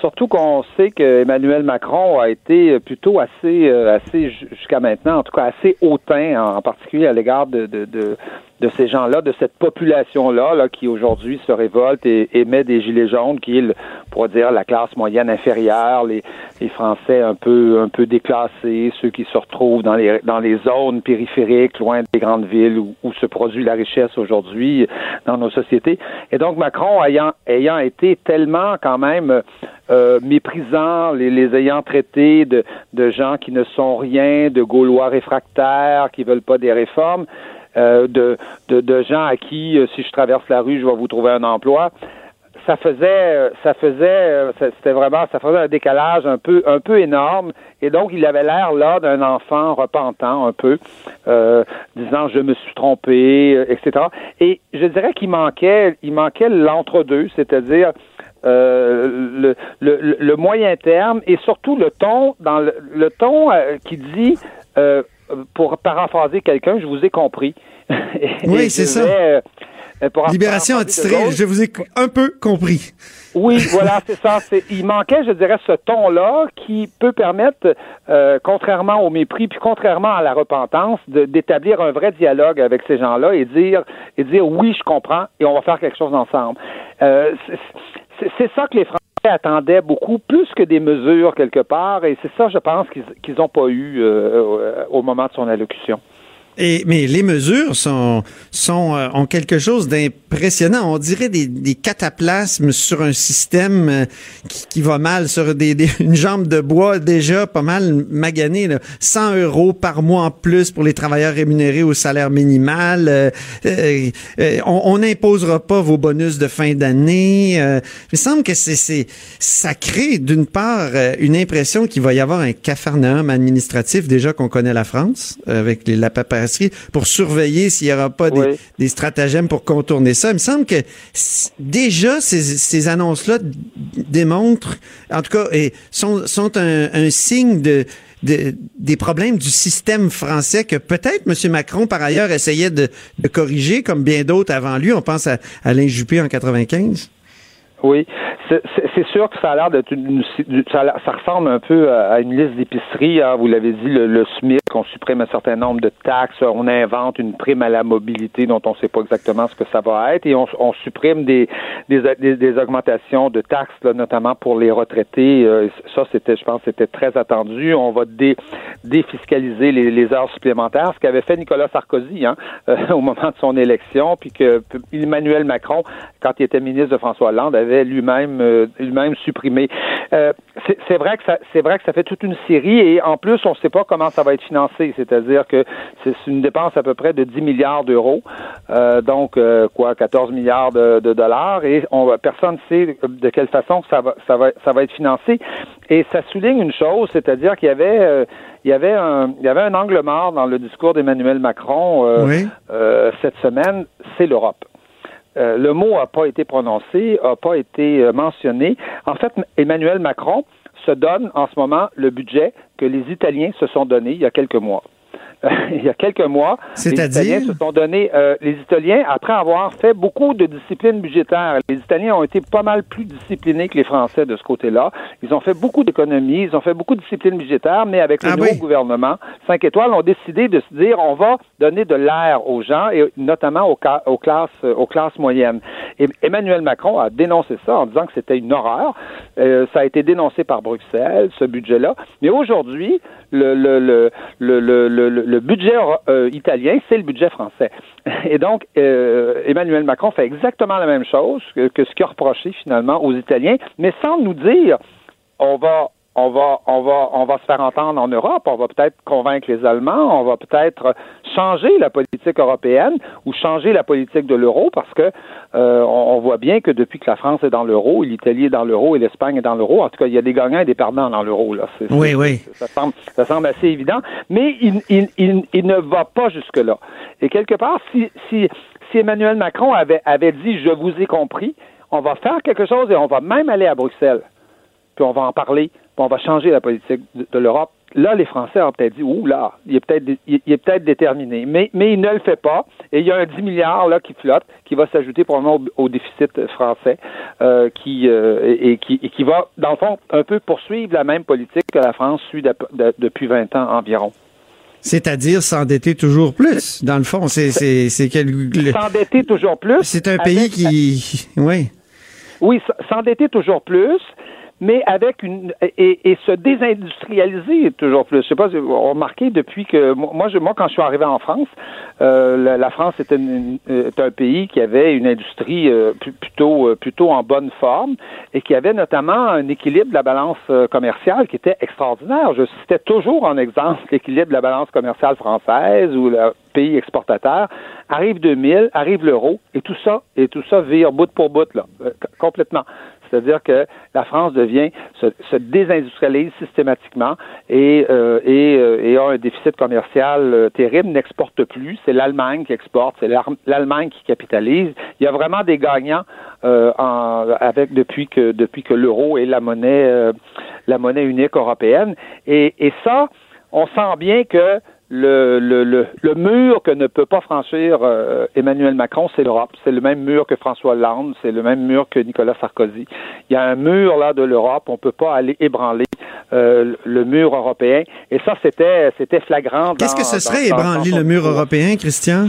Speaker 8: Surtout qu'on sait que Emmanuel Macron a été plutôt assez, euh, assez jusqu'à maintenant, en tout cas assez hautain, en, particulier à l'égard de, de, de, de ces gens-là, de cette population-là, là, qui aujourd'hui se révolte et, et, met des gilets jaunes, qui est, pour dire, la classe moyenne inférieure, les, les Français un peu, un peu déclassés, ceux qui se retrouvent dans les, dans les zones périphériques, loin des grandes villes où, où se produit la richesse aujourd'hui dans nos sociétés. Et donc Macron, ayant, ayant été tellement quand même euh, méprisant, les, les, ayant traités de, de, gens qui ne sont rien, de Gaulois réfractaires, qui veulent pas des réformes, euh, de, de, de, gens à qui, euh, si je traverse la rue, je vais vous trouver un emploi. Ça faisait, euh, ça faisait, c'était vraiment, ça faisait un décalage un peu, un peu énorme. Et donc, il avait l'air là d'un enfant repentant un peu, euh, disant je me suis trompé, etc. Et je dirais qu'il manquait, il manquait l'entre-deux, c'est-à-dire euh, le, le, le, moyen terme et surtout le ton dans le, le ton euh, qui dit euh, pour paraphraser quelqu'un, je vous ai compris.
Speaker 1: oui, c'est ça. Euh, Libération a titré, je vous ai un peu compris.
Speaker 8: Oui, voilà, c'est ça. Il manquait, je dirais, ce ton-là qui peut permettre, euh, contrairement au mépris, puis contrairement à la repentance, d'établir un vrai dialogue avec ces gens-là et dire, et dire oui, je comprends, et on va faire quelque chose ensemble. Euh, c'est ça que les Français attendaient beaucoup, plus que des mesures quelque part, et c'est ça, je pense, qu'ils n'ont pas eu euh, au moment de son allocution.
Speaker 1: Et, mais les mesures sont, sont euh, ont quelque chose d'impressionnant. On dirait des, des cataplasmes sur un système euh, qui, qui, va mal, sur des, des, une jambe de bois déjà pas mal maganée. Là. 100 euros par mois en plus pour les travailleurs rémunérés au salaire minimal. Euh, euh on n'imposera pas vos bonus de fin d'année. il me semble que c'est ça crée d'une part une impression qu'il va y avoir un cafarnaum administratif déjà qu'on connaît la France avec les, la paperasse pour surveiller s'il n'y aura pas des, des, stratagèmes pour contourner ça. Il me semble que déjà ces, ces annonces-là démontrent, en tout cas, et sont, sont un, un signe de, de, des problèmes du système français que peut-être M. Macron, par ailleurs, essayait de, de corriger, comme bien d'autres avant lui. On pense à Alain Juppé en 95.
Speaker 8: Oui, c'est sûr que ça a l'air d'être une, ça, ça, ressemble un peu à une liste d'épicerie. Hein. Vous l'avez dit, le, le SMIC, on supprime un certain nombre de taxes, on invente une prime à la mobilité dont on ne sait pas exactement ce que ça va être, et on, supprime des, augmentations de taxes, notamment pour les retraités. Euh, ça, c'était, je pense, c'était très attendu. On va dé, défiscaliser les, les, heures supplémentaires, ce qu'avait fait Nicolas Sarkozy hein, euh, au moment de son élection, puis que Emmanuel Macron, quand il était ministre de François Hollande, avait lui-même euh, lui-même supprimé. Euh, c'est vrai que ça c'est vrai que ça fait toute une série et en plus on ne sait pas comment ça va être financé, c'est-à-dire que c'est une dépense à peu près de 10 milliards d'euros, euh, donc euh, quoi 14 milliards de, de, dollars et on personne ne sait de quelle façon ça va ça va ça va être financé et ça souligne une chose, c'est-à-dire qu'il y avait il y avait un il y avait un angle mort dans le discours d'Emmanuel Macron
Speaker 1: oui.
Speaker 8: cette semaine, c'est l'Europe. Euh, le mot n'a pas été prononcé, n'a pas été euh, mentionné. En fait, Emmanuel Macron se donne en ce moment le budget que les Italiens se sont donné il y a quelques mois. il y a quelques mois, les Italiens se sont donnés, euh, les Italiens, après avoir fait beaucoup de disciplines budgétaires, les Italiens ont été pas mal plus disciplinés que les Français de ce côté-là. Ils ont fait beaucoup d'économies, ils ont fait beaucoup de disciplines budgétaires, mais avec le ah nouveau oui. gouvernement, 5 étoiles ont décidé de se dire, on va donner de l'air aux gens, et notamment aux, aux, classes, aux classes moyennes. Et Emmanuel Macron a dénoncé ça en disant que c'était une horreur. Euh, ça a été dénoncé par Bruxelles, ce budget-là. Mais aujourd'hui, le, le, le, le, le, budget euh, italien, c'est le budget français. Et donc, euh, Emmanuel Macron fait exactement la même chose que, que ce qu'il a reproché finalement aux Italiens, mais sans nous dire on va on va, on va, on va se faire entendre en Europe, on va peut-être convaincre les Allemands, on va peut-être changer la politique européenne ou changer la politique de l'euro parce que euh, on, voit bien que depuis que la France est dans l'euro, l'Italie est dans l'euro et l'Espagne est dans l'euro, en tout cas, il y a des gagnants et des perdants dans l'euro. Là.
Speaker 1: oui, oui.
Speaker 8: Ça semble, ça semble assez évident, mais il, il, il, il ne va pas jusque-là. Et quelque part, si, si, si Emmanuel Macron avait, avait dit je vous ai compris, on va faire quelque chose et on va même aller à Bruxelles, puis on va en parler on va changer la politique de, de l'Europe là, les Français ont peut-être dit, ouh là, il est peut-être, il est peut-être déterminé. Mais, mais il ne le fait pas. Et il y a un 10 milliards là qui flotte, qui va s'ajouter probablement au, au déficit français, euh, qui, euh, et, qui, et qui va, dans le fond, un peu poursuivre la même politique que la France suit de- de- depuis 20 ans environ.
Speaker 1: C'est-à-dire s'endetter toujours plus. Dans le fond, c'est c'est c'est quel le-
Speaker 8: S'endetter toujours plus.
Speaker 1: c'est un pays
Speaker 8: avec-
Speaker 1: qui oui.
Speaker 8: Oui, s'endetter toujours plus, mais avec une et, et se désindustrialiser toujours plus. Je sais pas avez remarqué depuis que moi, je, moi quand je suis arrivé en France, euh, la, la France était une- un pays qui avait une industrie euh, plutôt euh, plutôt en bonne forme et qui avait notamment un équilibre de la balance euh, commerciale qui était extraordinaire. Je citais toujours en exemple l'équilibre de la balance commerciale française ou le pays exportateur. Arrive 2000, arrive l'euro et tout ça et tout ça vire bout pour bout là, euh, complètement. C'est-à-dire que la France devient se, se désindustrialise systématiquement et, euh, et, euh, et a un déficit commercial euh, terrible, n'exporte plus. C'est l'Allemagne qui exporte, c'est l'Allemagne qui capitalise. Il y a vraiment des gagnants euh, en, avec depuis que depuis que l'euro est la monnaie euh, la monnaie unique européenne. Et, et ça, on sent bien que le, le, le, le mur que ne peut pas franchir euh, Emmanuel Macron, c'est l'Europe. C'est le même mur que François Hollande, c'est le même mur que Nicolas Sarkozy. Il y a un mur là de l'Europe, on peut pas aller ébranler euh, le mur européen. Et ça, c'était c'était flagrant.
Speaker 1: Qu'est-ce que ce serait
Speaker 8: dans-
Speaker 1: ébranler
Speaker 8: dans
Speaker 1: le mur européen, Christian?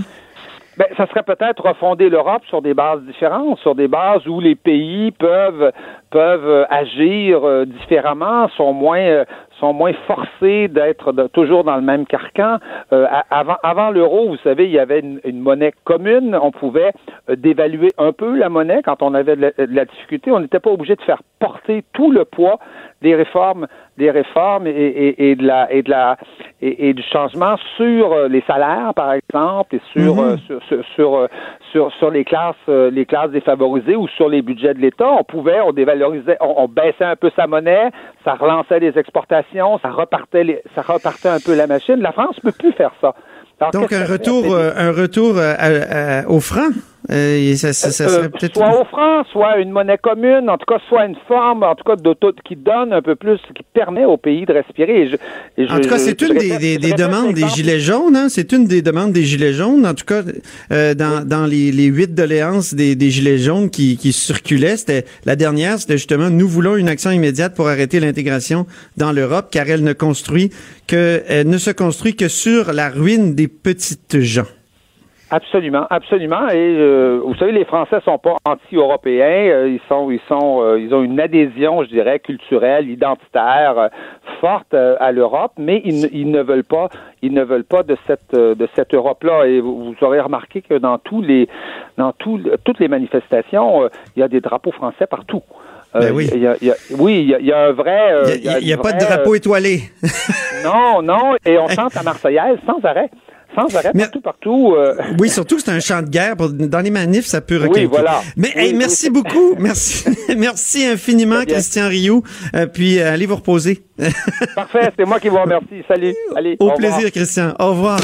Speaker 8: Ben, ça serait peut-être refonder l'Europe sur des bases différentes, sur des bases où les pays peuvent peuvent euh, agir euh, différemment, sont moins euh, sont moins forcés d'être toujours dans le même carcan. Euh, avant avant l'euro, vous savez, il y avait une, une monnaie commune. On pouvait euh, dévaluer un peu la monnaie quand on avait de la, de la difficulté. On n'était pas obligé de faire porter tout le poids des réformes, des réformes et, et, et de la et de la et, et du changement sur euh, les salaires, par exemple, et sur
Speaker 1: Mhm.
Speaker 8: euh, sur sur sur, sur sur les classes les classes défavorisées ou sur les budgets de l'État. On pouvait, on dévalorisait, on, on baissait un peu sa monnaie, ça relançait les exportations, ça repartait les, ça repartait un peu la machine. La France peut plus faire ça. Alors,
Speaker 1: Donc
Speaker 8: qu'est-ce
Speaker 1: un
Speaker 8: ça
Speaker 1: retour euh, un retour euh, à- à- au franc? Euh, ça, ça- ça
Speaker 8: Euh,
Speaker 1: serait
Speaker 8: soit au franc, soit une monnaie commune, en tout cas, soit une forme, en tout cas, d'auto- qui donne un peu plus, qui permet au pays de respirer. Et je- et
Speaker 1: En tout cas, c'est une des, des- des demandes des. Gilets jaunes. Hein? C'est une des demandes des Gilets jaunes. En tout cas, euh, dans, dans les, les huit doléances des, des Gilets jaunes qui, qui circulaient, c'était la dernière, c'était justement nous voulons une action immédiate pour arrêter l'intégration dans l'Europe, car elle ne construit que elle ne se construit que sur la ruine des petites gens.
Speaker 8: Absolument, absolument. Et euh, vous savez, les Français sont pas anti-européens. euh, ils sont, ils sont, euh, ils ont une adhésion, je dirais, culturelle, identitaire euh, forte euh, à l'Europe, mais ils, ne- ils ne veulent pas, ils ne veulent pas de cette, de cette Europe-là. Et vous, vous aurez remarqué que dans tous les, dans tout- toutes les manifestations, il y a des drapeaux français partout.
Speaker 1: Ben oui.
Speaker 8: il y a- y a- oui, il y a, il y a un vrai. euh,
Speaker 1: Il n'y a, pas de drapeau
Speaker 8: euh,
Speaker 1: étoilé.
Speaker 8: non, non, et on chante la Marseillaise sans arrêt. Sans arrêt,
Speaker 1: Mais-
Speaker 8: partout, partout. euh,
Speaker 1: Oui, surtout que c'est un champ de guerre. Pour- Dans les manifs, ça peut
Speaker 8: Oui,
Speaker 1: requinquer.
Speaker 8: voilà.
Speaker 1: Mais
Speaker 8: Oui,
Speaker 1: hey,
Speaker 8: oui,
Speaker 1: merci beaucoup. Merci, merci infiniment. Christian Rioux. Euh, puis euh, allez vous reposer.
Speaker 8: Parfait, c'est moi qui vous remercie. Salut. Allez,
Speaker 1: Au plaisir, Christian. Au revoir.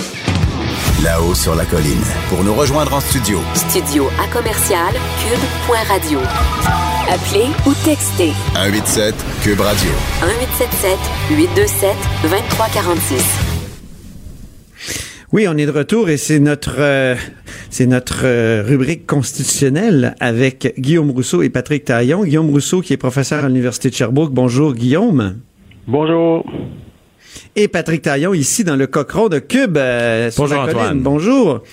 Speaker 5: Là-haut sur la colline. Pour nous rejoindre en studio,
Speaker 6: Studio à commercial cube.radio. Appelez ou textez
Speaker 5: 187 Cube Radio.
Speaker 6: 1877 827 2346.
Speaker 1: Oui, on est de retour et c'est notre euh, c'est notre euh, rubrique constitutionnelle avec Guillaume Rousseau et Patrick Taillon. Guillaume Rousseau qui est professeur à l'université de Sherbrooke. Bonjour Guillaume.
Speaker 10: Bonjour.
Speaker 1: Et Patrick Taillon ici dans le cochon de Cube euh, sur
Speaker 10: Bonjour,
Speaker 1: la colline.
Speaker 10: Antoine.
Speaker 1: Bonjour.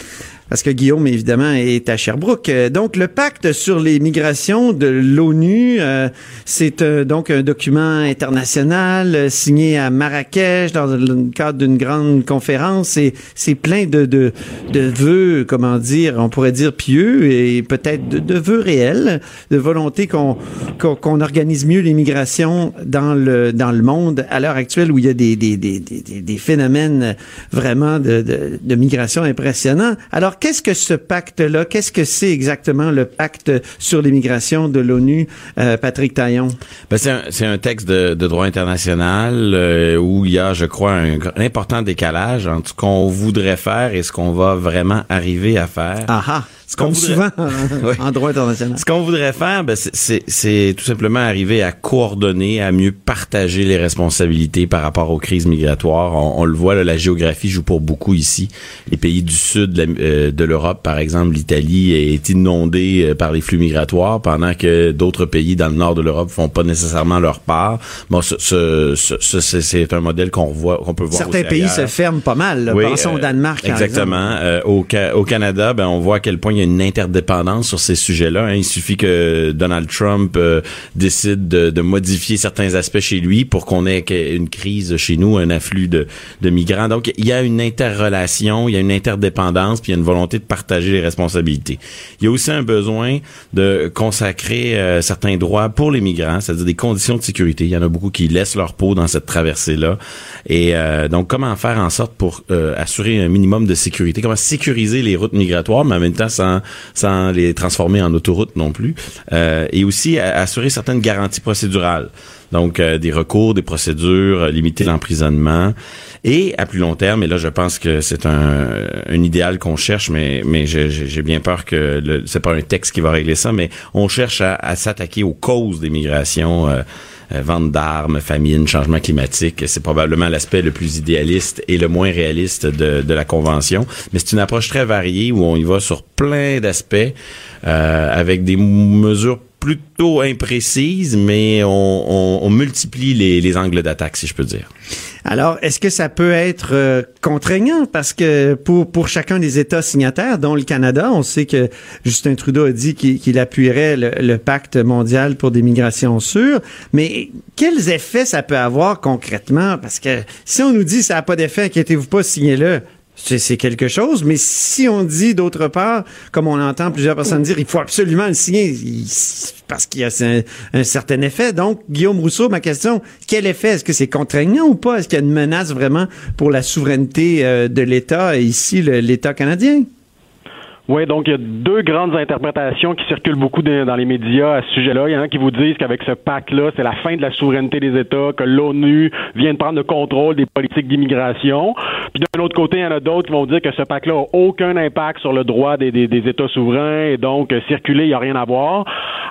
Speaker 1: Parce que Guillaume, évidemment, est à Sherbrooke. Euh, Donc, le pacte sur les migrations de l'ONU, euh, c'est euh, donc un document international euh, signé à Marrakech dans le cadre d'une grande conférence. Et c'est plein de, de, de vœux, comment dire, on pourrait dire pieux et peut-être de, de vœux réels, de volonté qu'on qu'on organise mieux les migrations dans le dans le monde à l'heure actuelle où il y a des, des, des- des phénomènes vraiment de, de, de migration impressionnants. Alors qu'est-ce que ce pacte-là Qu'est-ce que c'est exactement le pacte sur l'immigration de l'ONU, euh, Patrick Taillon?
Speaker 10: Ben, c'est un, c'est un texte de, de droit international euh, où il y a, je crois, un, gr- important décalage entre ce qu'on voudrait faire et ce qu'on va vraiment arriver à faire.
Speaker 1: Ah ah.
Speaker 11: Ce qu'on
Speaker 1: Comme
Speaker 11: voudrait-
Speaker 1: souvent
Speaker 11: Oui.
Speaker 1: en droit international.
Speaker 2: Ce qu'on voudrait faire, ben, c'est- tout simplement arriver à coordonner, à mieux partager les responsabilités par rapport aux crises migratoires. On, on le voit, là, la géographie joue pour beaucoup ici. Les pays du sud de euh, l'Europe, par exemple, l'Italie, est inondée euh, par les flux migratoires, pendant que d'autres pays dans le nord de l'Europe font pas nécessairement leur part. Bon, ce, ce- ce- ce- c'est- un modèle qu'on voit, qu'on peut voir
Speaker 1: Certains
Speaker 2: aussi
Speaker 1: pays
Speaker 2: ailleurs.
Speaker 1: se ferment pas mal. là.
Speaker 2: Oui,
Speaker 1: Pensons au
Speaker 2: euh,
Speaker 1: Danemark.
Speaker 2: Exactement. Euh, au, Ca- au Canada, ben, on voit à quel point il y a une interdépendance sur ces sujets-là. hein. Il suffit que Donald Trump euh, décide de, de modifier certains aspects chez lui pour qu'on ait une crise chez nous, un afflux de, de migrants. Donc, il y a une interrelation, il y a une interdépendance, puis il y a une volonté de partager les responsabilités. Il y a aussi un besoin de consacrer euh, certains droits pour les migrants, c'est-à-dire des conditions de sécurité. Il y en a beaucoup qui laissent leur peau dans cette traversée-là. Et euh, donc, comment faire en sorte pour euh, assurer un minimum de sécurité? Comment sécuriser les routes migratoires, mais en même temps sans, sans les transformer en autoroutes non plus? Euh, et aussi assurer certaines garanties procédurales. Donc, euh, des recours, des procédures, euh, limiter l'emprisonnement. Et à plus long terme, et là, je pense que c'est un, un idéal qu'on cherche, mais, mais j'ai bien peur que c'est pas un texte qui va régler ça, mais on cherche à, s'attaquer aux causes des migrations. euh, vente d'armes, famine, changement climatique, c'est probablement l'aspect le plus idéaliste et le moins réaliste de, de la convention. Mais c'est une approche très variée où on y va sur plein d'aspects euh, avec des mesures plutôt imprécises, mais on, multiplie les, les angles d'attaque, si je peux dire.
Speaker 1: Alors, est-ce que ça peut être euh, contraignant? Parce que pour, chacun des États signataires, dont le Canada, on sait que Justin Trudeau a dit qu'il appuierait le, le pacte mondial pour des migrations sûres. Mais quels effets ça peut avoir concrètement? Parce que si on nous dit ça n'a pas d'effet, inquiétez-vous pas, signez-le. C'est quelque chose, mais si on dit d'autre part, comme on entend plusieurs personnes dire, il faut absolument le signer parce qu'il y a un, certain effet. Donc, Guillaume Rousseau, ma question, quel effet? Est-ce que c'est contraignant ou pas? Est-ce qu'il y a une menace vraiment pour la souveraineté euh, de l'État, ici l'État canadien?
Speaker 12: Oui, donc il y a deux grandes interprétations qui circulent beaucoup dans les médias à ce sujet-là. Il y en a qui vous disent qu'avec ce pacte-là, c'est la fin de la souveraineté des États, que l'ONU vient de prendre le contrôle des politiques d'immigration. Puis d'un autre côté, il y en a d'autres qui vont dire que ce pacte-là n'a aucun impact sur le droit des, États souverains et donc euh, circuler, il n'y a rien à voir.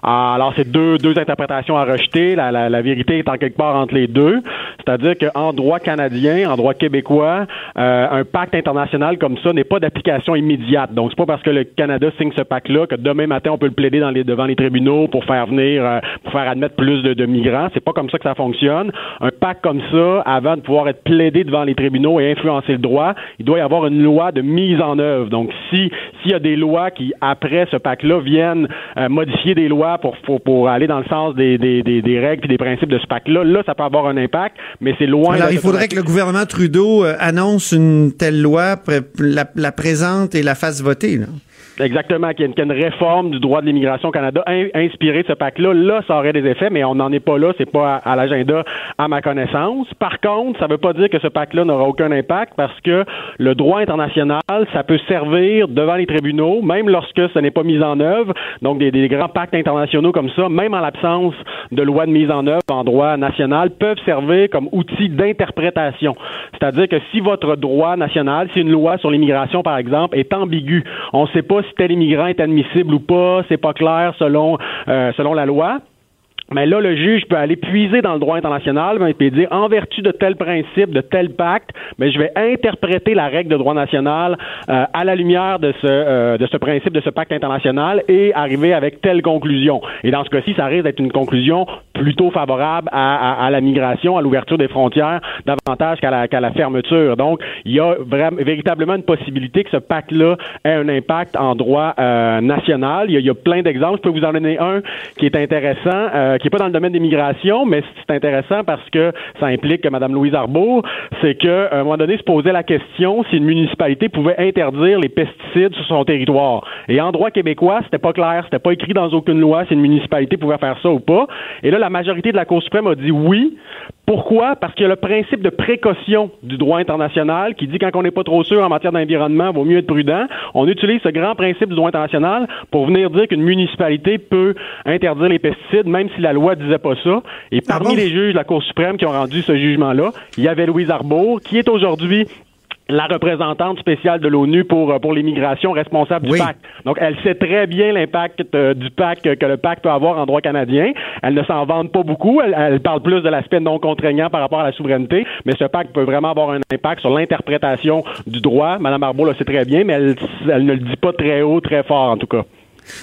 Speaker 12: Alors c'est deux, deux interprétations à rejeter. La vérité est en quelque part entre les deux. C'est-à-dire qu'en droit canadien, en droit québécois, euh, un pacte international comme ça n'est pas d'application immédiate. Donc c'est pas parce que le Canada signe ce pacte-là que demain matin on peut le plaider dans les, devant les tribunaux pour faire venir, euh, pour faire admettre plus de, de migrants. C'est pas comme ça que ça fonctionne. Un pacte comme ça, avant de pouvoir être plaidé devant les tribunaux et influencer le droit, il doit y avoir une loi de mise en œuvre. Donc si s'il y a des lois qui après ce pacte-là viennent euh, modifier des lois pour, pour pour aller dans le sens des, des, des, des règles et des principes de ce pacte-là, là ça peut avoir un impact, mais c'est loin.
Speaker 1: Alors, il faudrait que le gouvernement Trudeau euh, annonce une telle loi, la, la présente et la fasse voter. Là.
Speaker 12: Exactement, qu'il y, a une- réforme du droit de l'immigration au Canada in- inspirée de ce pacte-là. Là, ça aurait des effets, mais on n'en est pas là. C'est pas à, l'agenda, à ma connaissance. Par contre, ça ne veut pas dire que ce pacte-là n'aura aucun impact parce que le droit international, ça peut servir devant les tribunaux, même lorsque ce n'est pas mis en œuvre. Donc, des, grands pactes internationaux comme ça, même en l'absence de loi de mise en œuvre en droit national, peuvent servir comme outil d'interprétation. C'est-à-dire que si votre droit national, si une loi sur l'immigration, par exemple, est ambiguë, ne sait pas si tel immigrant est admissible ou pas, c'est pas clair selon, euh, selon la loi. Mais là, le juge peut aller puiser dans le droit international et dire, en vertu de tel principe, de tel pacte, mais je vais interpréter la règle de droit national euh, à la lumière de ce, euh, de ce principe, de ce pacte international et arriver avec telle conclusion. Et dans ce cas-ci, ça risque d'être une conclusion plutôt favorable à, à, à la migration, à l'ouverture des frontières, davantage qu'à la, qu'à la fermeture. Donc, il y a vraiment, véritablement une possibilité que ce pacte-là ait un impact en droit euh, national. Il y, a, il y a plein d'exemples. Je peux vous en donner un qui est intéressant. Qui n'est pas dans le domaine des migrations, mais c'est intéressant parce que ça implique que Mme Louise Arbour, c'est qu'à un moment donné, se posait la question si une municipalité pouvait interdire les pesticides sur son territoire. Et en droit québécois, c'était pas clair, c'était pas écrit dans aucune loi si une municipalité pouvait faire ça ou pas. Et là, la majorité de la Cour suprême a dit oui. Pourquoi? Parce qu'il y a le principe de précaution du droit international qui dit quand on n'est pas trop sûr en matière d'environnement, vaut mieux être prudent. On utilise ce grand principe du droit international pour venir dire qu'une municipalité peut interdire les pesticides, même si la loi disait pas ça. Et parmi les juges de la Cour suprême qui ont rendu ce jugement-là, il y avait Louise Arbour, qui est aujourd'hui la représentante spéciale de l'ONU pour pour l'immigration responsable du pacte. Donc elle sait très bien l'impact du pacte que le pacte peut avoir en droit canadien. Elle ne s'en vante pas beaucoup. Elle, elle parle plus de l'aspect non contraignant par rapport à la souveraineté, mais ce pacte peut vraiment avoir un impact sur l'interprétation du droit. Madame Arbault le sait très bien, mais elle, elle ne le dit pas très haut, très fort en tout cas.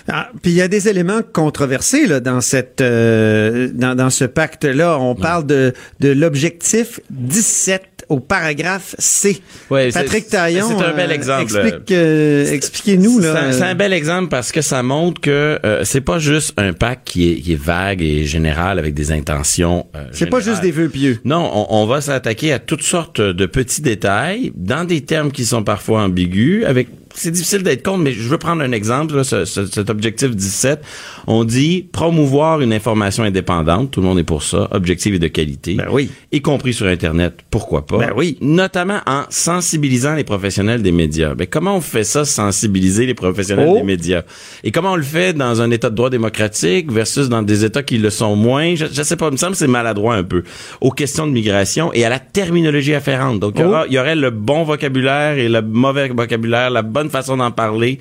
Speaker 1: Ah, puis il y a des éléments controversés là, dans cette euh, dans, dans ce pacte là. On parle de de l'objectif 17 au paragraphe C.
Speaker 2: Ouais,
Speaker 1: Patrick Taillon,
Speaker 2: c'est un bel
Speaker 1: euh,
Speaker 2: exemple.
Speaker 1: explique, euh, expliquez-nous
Speaker 2: C'est
Speaker 1: là.
Speaker 2: un- C'est un bel exemple parce que ça montre que euh, c'est pas juste un pacte qui est, qui est vague et général avec des intentions. euh,
Speaker 1: C'est pas juste des vœux pieux.
Speaker 2: Non, on, on va s'attaquer à toutes sortes de petits détails dans des termes qui sont parfois ambigus. Avec, c'est difficile d'être contre, mais je veux prendre un exemple. là, ce- ce- cet objectif 17, on dit promouvoir une information indépendante. Tout le monde est pour ça, objective et de qualité.
Speaker 1: Ben oui.
Speaker 2: Y compris sur Internet. Pourquoi pas?
Speaker 1: Ben oui.
Speaker 2: Notamment en sensibilisant les professionnels des médias. Ben comment on fait ça, sensibiliser les professionnels
Speaker 1: Oh.
Speaker 2: des médias? Et comment on le fait dans un État de droit démocratique versus dans des États qui le sont moins? Je, je sais pas, il me semble que c'est maladroit un peu aux questions de migration et à la terminologie afférente. Donc il
Speaker 1: Oh.
Speaker 2: y aurait le bon vocabulaire et le mauvais vocabulaire, la bonne façon d'en parler.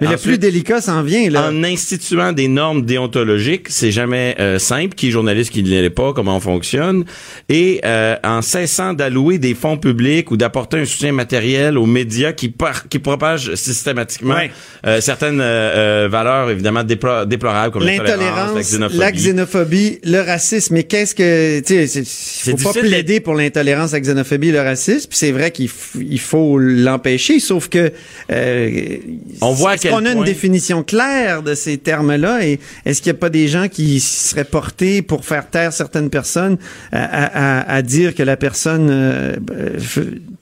Speaker 1: Mais le plus délicat s'en vient là.
Speaker 2: en instituant des normes déontologiques, c'est jamais euh, simple. Qui est journaliste, qui ne l'est pas, comment on fonctionne, et euh, en cessant d'allouer des fonds publics ou d'apporter un soutien matériel aux médias qui par, qui propagent systématiquement
Speaker 1: Ouais.
Speaker 2: euh, certaines euh, euh, valeurs évidemment déplo- déplorables comme l'intolérance, la xénophobie.
Speaker 1: la xénophobie, le racisme. Mais qu'est-ce que, tu sais, faut pas plaider pour l'intolérance, la xénophobie, le racisme. Puis c'est vrai qu'il il faut l'empêcher, sauf que euh,
Speaker 2: On voit
Speaker 1: est-ce qu'on a une
Speaker 2: point-
Speaker 1: définition claire de ces termes-là et est-ce qu'il n'y a pas des gens qui seraient portés pour faire taire certaines personnes à, à- à- à dire que la personne euh, euh,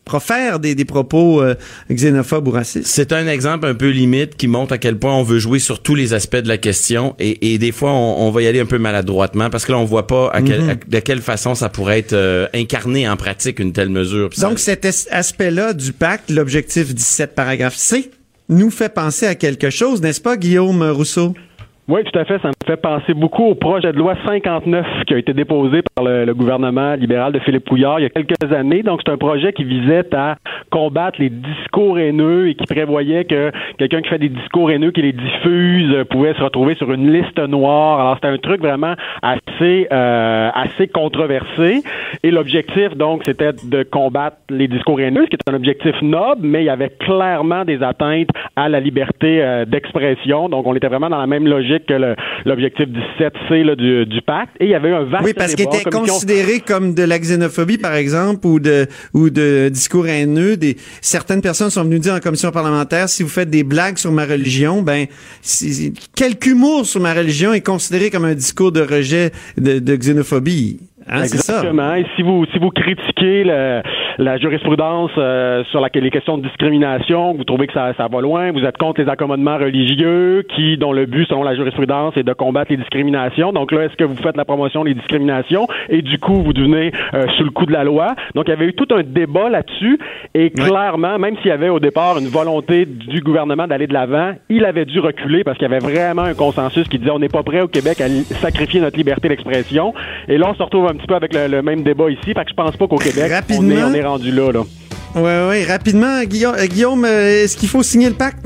Speaker 1: profère des, des propos euh, xénophobes ou racistes?
Speaker 2: C'est un exemple un peu limite qui montre à quel point on veut jouer sur tous les aspects de la question et, et des fois on, on va y aller un peu maladroitement parce que là on voit pas à quel-
Speaker 1: Mhm.
Speaker 2: à- de quelle façon ça pourrait être euh, incarné en pratique une telle mesure. Puis ça-
Speaker 1: Donc, cet aspect-là du pacte, l'objectif 17, paragraphe C, nous fait penser à quelque chose, n'est-ce pas, Guillaume Rousseau?
Speaker 12: Oui, tout à fait. Ça me fait penser beaucoup au projet de loi 59 qui a été déposé par le, gouvernement libéral de Philippe Couillard il y a quelques années. Donc, c'est un projet qui visait à combattre les discours haineux et qui prévoyait que quelqu'un qui fait des discours haineux, qui les diffuse, euh, pouvait se retrouver sur une liste noire. Alors, c'était un truc vraiment assez, euh, assez controversé. Et l'objectif, donc, c'était de combattre les discours haineux, ce qui est un objectif noble, mais il y avait clairement des atteintes à la liberté euh, d'expression. Donc, on était vraiment dans la même logique que l'objectif 17C là, du, du pacte. Et il y avait un vaste
Speaker 1: Oui, parce qu'il était considéré comme de la xénophobie, par exemple, ou de ou de discours haineux. Des, certaines personnes sont venues dire en commission parlementaire, si vous faites des blagues sur ma religion, ben, si, quelque humour sur ma religion est considéré comme un discours de rejet de, de xénophobie. Hein.
Speaker 12: Exactement. Et si vous si vous critiquez le- la jurisprudence euh, sur la, les questions de discrimination, vous trouvez que ça, ça va loin, vous êtes contre les accommodements religieux qui dont le but selon la jurisprudence est de combattre les discriminations. Donc là, est-ce que vous faites la promotion des discriminations? Et du coup vous devenez euh, sous le coup de la loi Donc il y avait eu tout un débat là-dessus et clairement, même s'il y avait au départ une volonté du gouvernement d'aller de l'avant, il avait dû reculer parce qu'il y avait vraiment un consensus qui disait on n'est pas prêt au Québec à sacrifier notre liberté d'expression. Et là, on se retrouve un petit peu avec le, le même débat ici. Fait que je pense pas qu'au Québec, on est, on est rendu là. là.
Speaker 1: Ouais, ouais. Rapidement, Guillaume, euh, Guillaume euh, est-ce qu'il faut signer le pacte?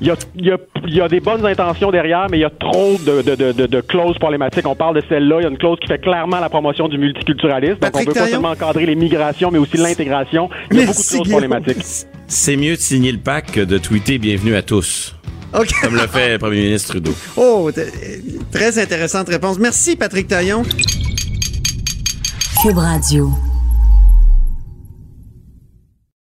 Speaker 12: Il y, a, il, y a, il y a des bonnes intentions derrière, mais il y a trop de, de, de, de, de clauses problématiques. On parle de celle-là. Il y a une clause qui fait clairement la promotion du multiculturalisme. Donc, on
Speaker 1: Patrick
Speaker 12: veut pas
Speaker 1: Taillon?
Speaker 12: seulement encadrer les migrations, mais aussi l'intégration. Il y a beaucoup de
Speaker 1: Merci,
Speaker 12: clauses
Speaker 1: Guillaume.
Speaker 12: problématiques.
Speaker 2: c'est mieux de signer le pacte que de tweeter bienvenue à tous.
Speaker 1: OK.
Speaker 2: Comme le fait le premier ministre Trudeau.
Speaker 1: Oh, t- très intéressante réponse. Merci, Patrick Taillon.
Speaker 6: Cube Radio.